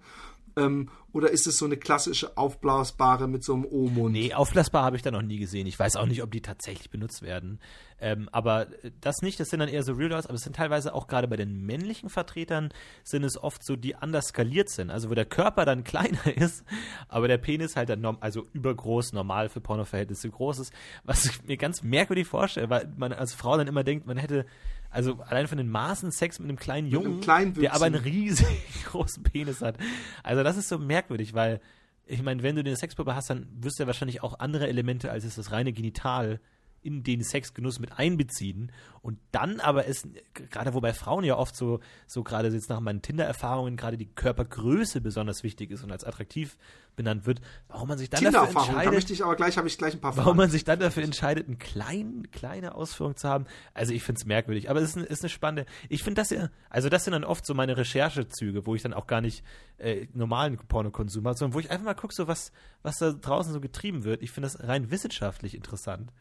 Ähm, oder ist es so eine klassische aufblasbare mit so einem O-Mund? Nee, aufblasbar habe ich da noch nie gesehen. Ich weiß auch nicht, ob die tatsächlich benutzt werden. Ähm, aber das nicht, das sind dann eher so Real Dolls, aber es sind teilweise auch gerade bei den männlichen Vertretern sind es oft so, die anders skaliert sind. Also wo der Körper dann kleiner ist, aber der Penis halt dann also übergroß, normal für Pornoverhältnisse groß ist. Was ich mir ganz merkwürdig vorstelle, weil man als Frau dann immer denkt, man hätte also allein von den Maßen Sex mit einem kleinen Jungen, einem kleinen der aber einen riesig großen Penis hat. Also das ist so merkwürdig, weil ich meine, wenn du eine Sexpuppe hast, dann wirst du ja wahrscheinlich auch andere Elemente als das reine Genital in den Sexgenuss mit einbeziehen und dann aber ist, gerade wo bei Frauen ja oft so, so gerade jetzt nach meinen Tinder-Erfahrungen, gerade die Körpergröße besonders wichtig ist und als attraktiv benannt wird, warum man sich dann dafür entscheidet. Ich aber gleich, habe ich gleich ein paar Fragen. Warum man sich dann dafür entscheidet, eine klein, kleine Ausführung zu haben. Also ich finde es merkwürdig, aber es ist, eine, ist eine spannende, ich finde das ja, also das sind dann oft so meine Recherchezüge, wo ich dann auch gar nicht äh, normalen Pornokonsum habe, sondern wo ich einfach mal gucke, so was, was da draußen so getrieben wird. Ich finde das rein wissenschaftlich interessant.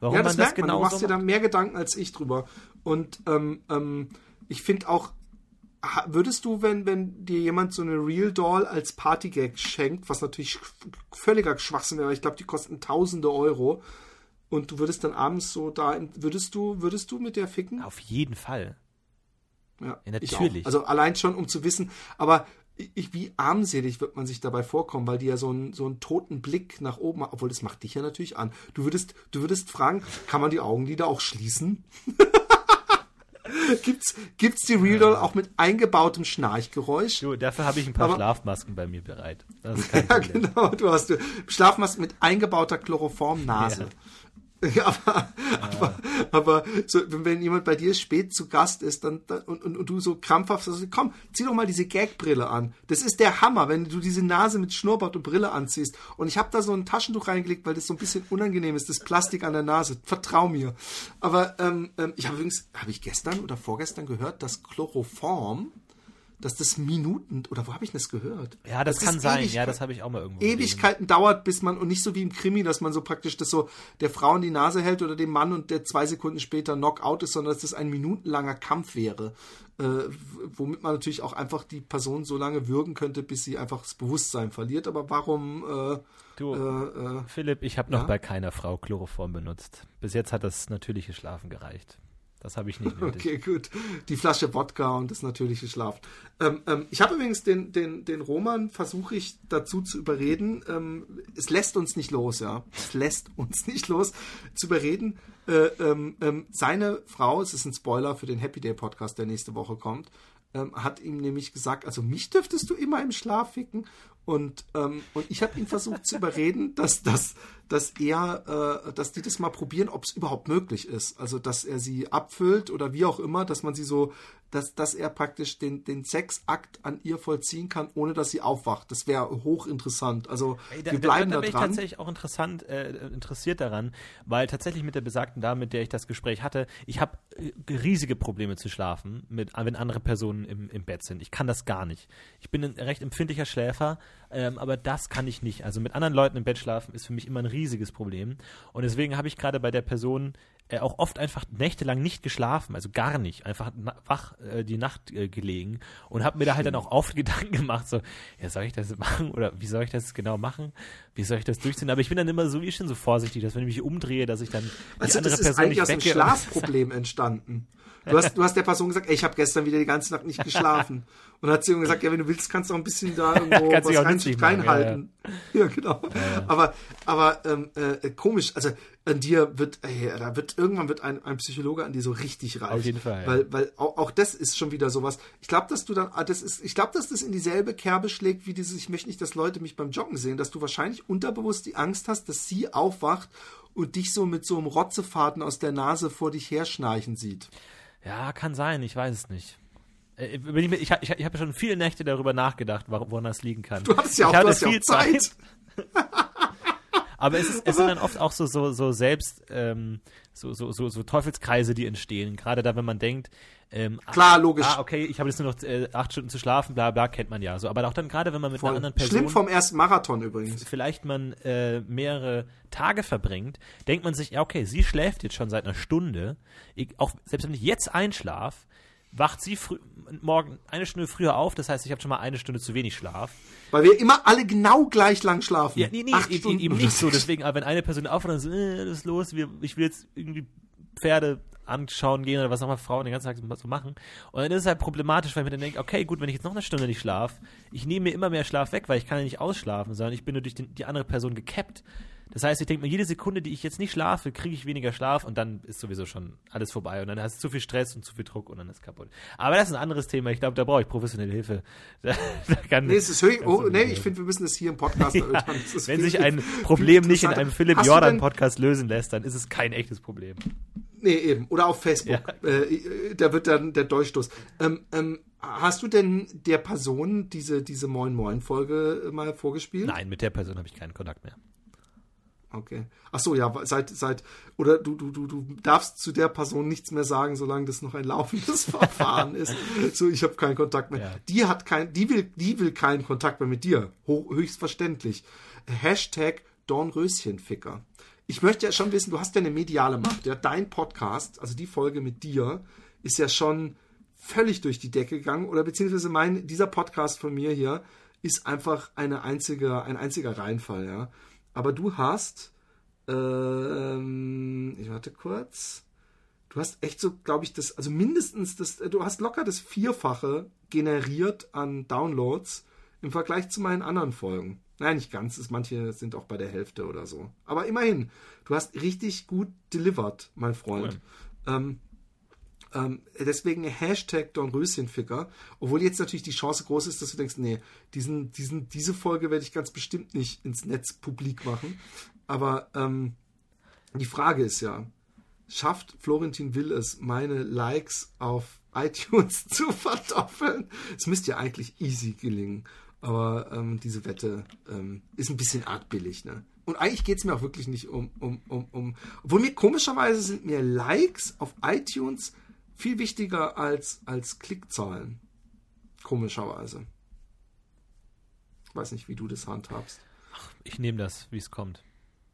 Warum ja, das man merkt das genau man. Du machst dir da mehr Gedanken als ich drüber. Und ähm, ähm, ich finde auch, würdest du, wenn, wenn dir jemand so eine Real Doll als Partygag schenkt, was natürlich völliger Schwachsinn wäre, ich glaube, die kosten tausende Euro, und du würdest dann abends so da, würdest du, würdest du mit der ficken? Auf jeden Fall. Ja, ja natürlich. Also allein schon, um zu wissen, aber ich, wie armselig wird man sich dabei vorkommen, weil die ja so einen, so einen toten Blick nach oben haben, obwohl das macht dich ja natürlich an. Du würdest, du würdest fragen, kann man die Augenlider auch schließen? gibt's, gibt's die Real Doll auch mit eingebautem Schnarchgeräusch? Du, dafür habe ich ein paar Aber, Schlafmasken bei mir bereit. ja, genau, du hast Schlafmasken mit eingebauter Chloroformnase. Ja. aber, aber, aber so, wenn, wenn jemand bei dir spät zu Gast ist dann, dann und, und, und, du so krampfhaft sagst, komm, zieh doch mal diese Gagbrille an. Das ist der Hammer, wenn du diese Nase mit Schnurrbart und Brille anziehst. Und ich habe da so ein Taschentuch reingelegt, weil das so ein bisschen unangenehm ist, das Plastik an der Nase. Vertrau mir. Aber ähm, ähm, ich habe übrigens, habe ich gestern oder vorgestern gehört, dass Chloroform dass das Minuten, oder wo habe ich das gehört? Ja, das, Das kann sein. Ewigkeit- Ja, das habe ich auch mal irgendwo. Ewigkeiten dauert, bis man, und nicht so wie im Krimi, dass man so praktisch das so der Frau in die Nase hält oder dem Mann und der zwei Sekunden später Knockout ist, sondern dass das ein minutenlanger Kampf wäre, äh, womit man natürlich auch einfach die Person so lange würgen könnte, bis sie einfach das Bewusstsein verliert. Aber warum, äh, Du, äh, äh, Philipp, ich habe noch Ja? bei keiner Frau Chloroform benutzt. Bis jetzt hat das natürliche Schlafen gereicht. Das habe ich nicht nötig. Okay, gut. Die Flasche Wodka und das natürliche Schlaf. Ähm, ähm, ich habe übrigens den, den, den Roman, versuche ich dazu zu überreden. Ähm, es lässt uns nicht los, ja. Es lässt uns nicht los, zu überreden. Äh, ähm, ähm, seine Frau, es ist ein Spoiler für den Happy Day Podcast, der nächste Woche kommt, ähm, hat ihm nämlich gesagt, also mich dürftest du immer im Schlaf ficken. Und, ähm, und ich habe ihn versucht zu überreden, dass, dass, dass er, äh, dass die das mal probieren, ob es überhaupt möglich ist. Also dass er sie abfüllt oder wie auch immer, dass man sie so, dass, dass er praktisch den, den Sexakt an ihr vollziehen kann, ohne dass sie aufwacht. Das wäre hochinteressant. Also Ey, da, wir da, bleiben da da, bin ich dran. tatsächlich auch interessant, äh, interessiert daran, weil tatsächlich mit der besagten Dame, mit der ich das Gespräch hatte, ich habe äh, riesige Probleme zu schlafen, mit, wenn andere Personen im, im Bett sind. Ich kann das gar nicht. Ich bin ein recht empfindlicher Schläfer, ähm, aber das kann ich nicht. Also mit anderen Leuten im Bett schlafen ist für mich immer ein riesiges Problem. Und deswegen habe ich gerade bei der Person äh, auch oft einfach nächtelang nicht geschlafen, also gar nicht, einfach wach äh, die Nacht äh, gelegen und habe mir da halt dann auch oft Gedanken gemacht, so, ja, soll ich das machen oder wie soll ich das genau machen? Wie soll ich das durchziehen? Aber ich bin dann immer so wie schon so vorsichtig, dass wenn ich mich umdrehe, dass ich dann die Also andere das ist Person eigentlich nicht aus dem. Schlafproblem entstanden. Du hast, du hast der Person gesagt, ey, ich habe gestern wieder die ganze Nacht nicht geschlafen. Und hat sie ihm gesagt, ja, wenn du willst, kannst du auch ein bisschen da irgendwo was rein, nützlich machen, reinhalten. Ja, genau. Aber, aber ähm, äh, komisch, also an dir wird, ey, da wird irgendwann wird ein, ein Psychologe an dir so richtig reich. Auf jeden Fall, ja. Weil, weil auch, auch das ist schon wieder sowas. Ich glaube, dass du dann, ah, das ist, ich glaube, dass das in dieselbe Kerbe schlägt wie dieses, ich möchte nicht, dass Leute mich beim Joggen sehen, dass du wahrscheinlich unterbewusst die Angst hast, dass sie aufwacht und dich so mit so einem Rotzefaden aus der Nase vor dich herschnarchen sieht. Ja, kann sein, ich weiß es nicht. Äh, bin ich Ich, ich, ich habe schon viele Nächte darüber nachgedacht, woran das liegen kann. Du hattest ja ich auch, du hast ja auch Zeit. Aber es, ist, es sind dann oft auch so, so, so selbst, ähm, so, so, so, so Teufelskreise, die entstehen. Gerade da, wenn man denkt, ähm, Klar, logisch. Ah, okay, ich habe jetzt nur noch äh, acht Stunden zu schlafen, bla bla, kennt man ja. So, aber auch dann gerade, wenn man mit Voll. einer anderen Person Schlimm vom ersten Marathon übrigens. vielleicht man äh, mehrere Tage verbringt, denkt man sich, ja, okay, sie schläft jetzt schon seit einer Stunde. Ich, auch selbst wenn ich jetzt einschlaf, wacht sie früh, morgen eine Stunde früher auf. Das heißt, ich habe schon mal eine Stunde zu wenig Schlaf. Weil wir immer alle genau gleich lang schlafen. Ja, nee, nee, Acht eben, Stunden eben nicht so. Deswegen, aber wenn eine Person aufwacht und so, äh, was ist los? Wir, ich will jetzt irgendwie Pferde anschauen gehen oder was auch immer Frauen den ganzen Tag so- machen. Und dann ist es halt problematisch, weil ich mir dann denke, okay, gut, wenn ich jetzt noch eine Stunde nicht schlaf, ich nehme mir immer mehr Schlaf weg, weil ich kann ja nicht ausschlafen, sondern ich bin nur durch den, die andere Person gekappt. Das heißt, ich denke mir, jede Sekunde, die ich jetzt nicht schlafe, kriege ich weniger Schlaf und dann ist sowieso schon alles vorbei und dann hast du zu viel Stress und zu viel Druck und dann ist kaputt. Aber das ist ein anderes Thema. Ich glaube, da brauche ich professionelle Hilfe. Da, da kann, Nee, es ist höchst, oh, nee, ich finde, wir müssen das hier im Podcast ja, wenn sich ein Problem nicht in einem Philipp Hast du Jordan denn- Podcast lösen lässt, dann ist es kein echtes Problem. Nee, eben. Oder auf Facebook. Äh, da wird dann der Durchstoß. Ähm, ähm, hast du denn der Person diese, diese Moin Moin Folge mal vorgespielt? Nein, mit der Person habe ich keinen Kontakt mehr. Okay. Ach so, ja, seit, seit, oder du, du, du, du darfst zu der Person nichts mehr sagen, solange das noch ein laufendes Verfahren ist. So, ich habe keinen Kontakt mehr. Ja. Die hat kein, die will, die will keinen Kontakt mehr mit dir. Ho höchstverständlich. Hashtag Dornröschenficker. Ich möchte ja schon wissen, du hast ja eine mediale Macht. Ja, dein Podcast, also die Folge mit dir, ist ja schon völlig durch die Decke gegangen. Oder beziehungsweise mein, dieser Podcast von mir hier ist einfach eine einzige, ein einziger Reinfall, ja. Aber du hast, ähm, ich warte kurz, du hast echt so, glaube ich, das, also mindestens das, du hast locker das Vierfache generiert an Downloads im Vergleich zu meinen anderen Folgen. Nein, nicht ganz, es, manche sind auch bei der Hälfte oder so. Aber immerhin, du hast richtig gut delivered, mein Freund. Ähm, ähm, deswegen Hashtag Dornröschenficker. Obwohl jetzt natürlich die Chance groß ist, dass du denkst, nee, diesen, diesen, diese Folge werde ich ganz bestimmt nicht ins Netz publik machen. Aber ähm, die Frage ist ja, schafft Florentin Will es, meine Likes auf iTunes zu verdoppeln? Es müsste ja eigentlich easy gelingen. Aber ähm, diese Wette ähm, ist ein bisschen arg billig, ne? Und eigentlich geht es mir auch wirklich nicht um, um, um, um. Obwohl mir komischerweise sind mir Likes auf iTunes viel wichtiger als, als Klickzahlen. Komischerweise. Weiß nicht, wie du das handhabst. Ich nehme das, wie es kommt.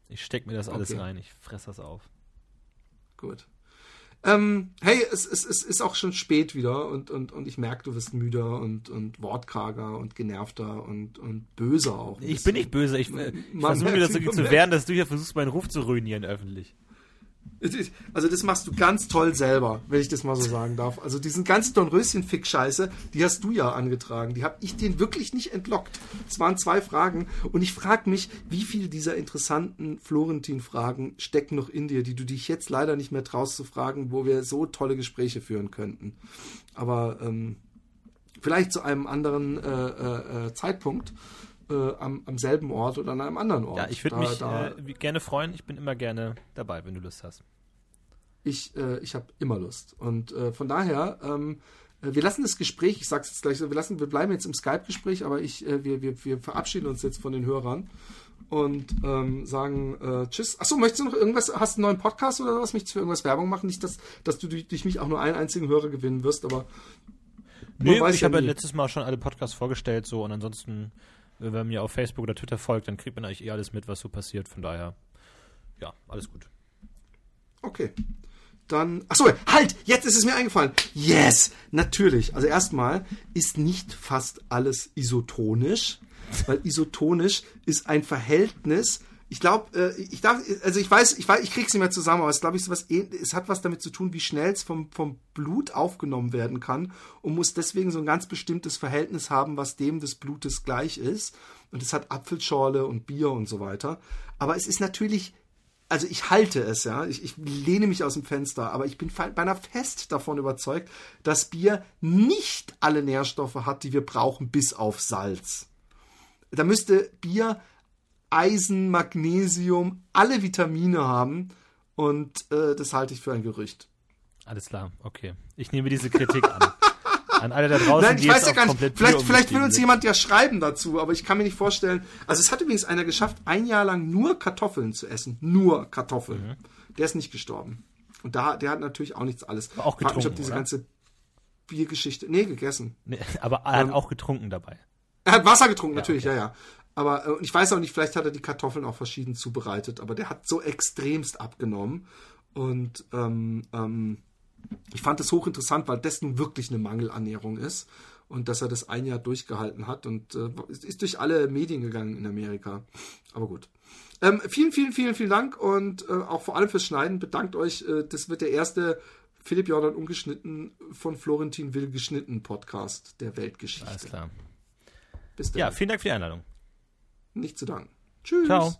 Ich stecke mir das alles Okay. rein. Ich fresse das auf. Gut. Ähm, hey, es, es, es ist auch schon spät wieder und, und, und ich merke, du wirst müder und, und wortkarger und genervter und, und böser auch. Ich bin nicht böse. Ich, äh, ich versuche mir das irgendwie zu wehren, dass du hier versuchst, meinen Ruf zu ruinieren öffentlich. Also das machst du ganz toll selber, wenn ich das mal so sagen darf. Also diesen ganzen Dornröschen-Fick-Scheiße, die hast du ja angetragen. Die habe ich den wirklich nicht entlockt. Es waren zwei Fragen und ich frage mich, wie viele dieser interessanten Florentin-Fragen stecken noch in dir, die du dich jetzt leider nicht mehr traust zu fragen, wo wir so tolle Gespräche führen könnten. Aber ähm, vielleicht zu einem anderen äh, äh, äh, Zeitpunkt. Äh, am, am selben Ort oder an einem anderen Ort. Ja, ich würde mich da- äh, gerne freuen. Ich bin immer gerne dabei, wenn du Lust hast. ich, äh, ich habe immer Lust. Und äh, von daher, ähm, äh, wir lassen das Gespräch, ich sag's jetzt gleich so, wir lassen, wir bleiben jetzt im Skype-Gespräch, aber ich, äh, wir, wir, wir verabschieden uns jetzt von den Hörern und ähm, sagen äh, Tschüss. Achso, möchtest du noch irgendwas, hast du einen neuen Podcast oder was? Möchtest du für irgendwas Werbung machen? Nicht, dass, dass du durch, mich auch nur einen einzigen Hörer gewinnen wirst, aber Nee, ich ja habe ja letztes Mal schon alle Podcasts vorgestellt, so und ansonsten, wenn man mir auf Facebook oder Twitter folgt, dann kriegt man eigentlich eh alles mit, was so passiert. Von daher, ja, alles gut. Okay. Dann, achso, halt, jetzt ist es mir eingefallen. Yes, natürlich. Also erstmal ist nicht fast alles isotonisch, weil isotonisch ist ein Verhältnis. Ich glaube, äh, ich darf, also ich weiß, ich weiß, ich krieg's nicht mehr zusammen, aber es glaube ich so was, ähn- es hat was damit zu tun, wie schnell es vom, vom Blut aufgenommen werden kann und muss deswegen so ein ganz bestimmtes Verhältnis haben, was dem des Blutes gleich ist. Und es hat Apfelschorle und Bier und so weiter. Aber es ist natürlich also ich halte es, ja, ich, ich lehne mich aus dem Fenster, aber ich bin beinahe fest davon überzeugt, dass Bier nicht alle Nährstoffe hat, die wir brauchen, bis auf Salz. Da müsste Bier Eisen, Magnesium, alle Vitamine haben und äh, das halte ich für ein Gerücht. Alles klar, okay. Ich nehme diese Kritik an. An alle da draußen, Nein, ich die weiß ja gar nicht. Vielleicht, vielleicht will uns jemand ja schreiben dazu, aber ich kann mir nicht vorstellen. Also es hat übrigens einer geschafft, ein Jahr lang nur Kartoffeln zu essen. Nur Kartoffeln. Mhm. Der ist nicht gestorben. Und da, der hat natürlich auch nichts alles. Aber auch Frag mich, ob getrunken, diese oder? ganze Biergeschichte. Nee, gegessen. Nee, aber er Ähm, hat auch getrunken dabei. Er hat Wasser getrunken, natürlich, okay. ja, ja. Aber äh, ich weiß auch nicht, vielleicht hat er die Kartoffeln auch verschieden zubereitet, aber der hat so extremst abgenommen. Und ähm, ähm, ich fand das hochinteressant, weil das nun wirklich eine Mangelernährung ist. Und dass er das ein Jahr durchgehalten hat und äh, ist, ist durch alle Medien gegangen in Amerika. Aber gut. Ähm, vielen, vielen, vielen, vielen Dank und äh, auch vor allem fürs Schneiden. Bedankt euch. Äh, das wird der erste Philipp Jordan ungeschnitten von Florentin Will geschnitten Podcast der Weltgeschichte. Alles klar. Bis dann. Ja, vielen Dank für die Einladung. Nicht zu danken. Tschüss. Ciao.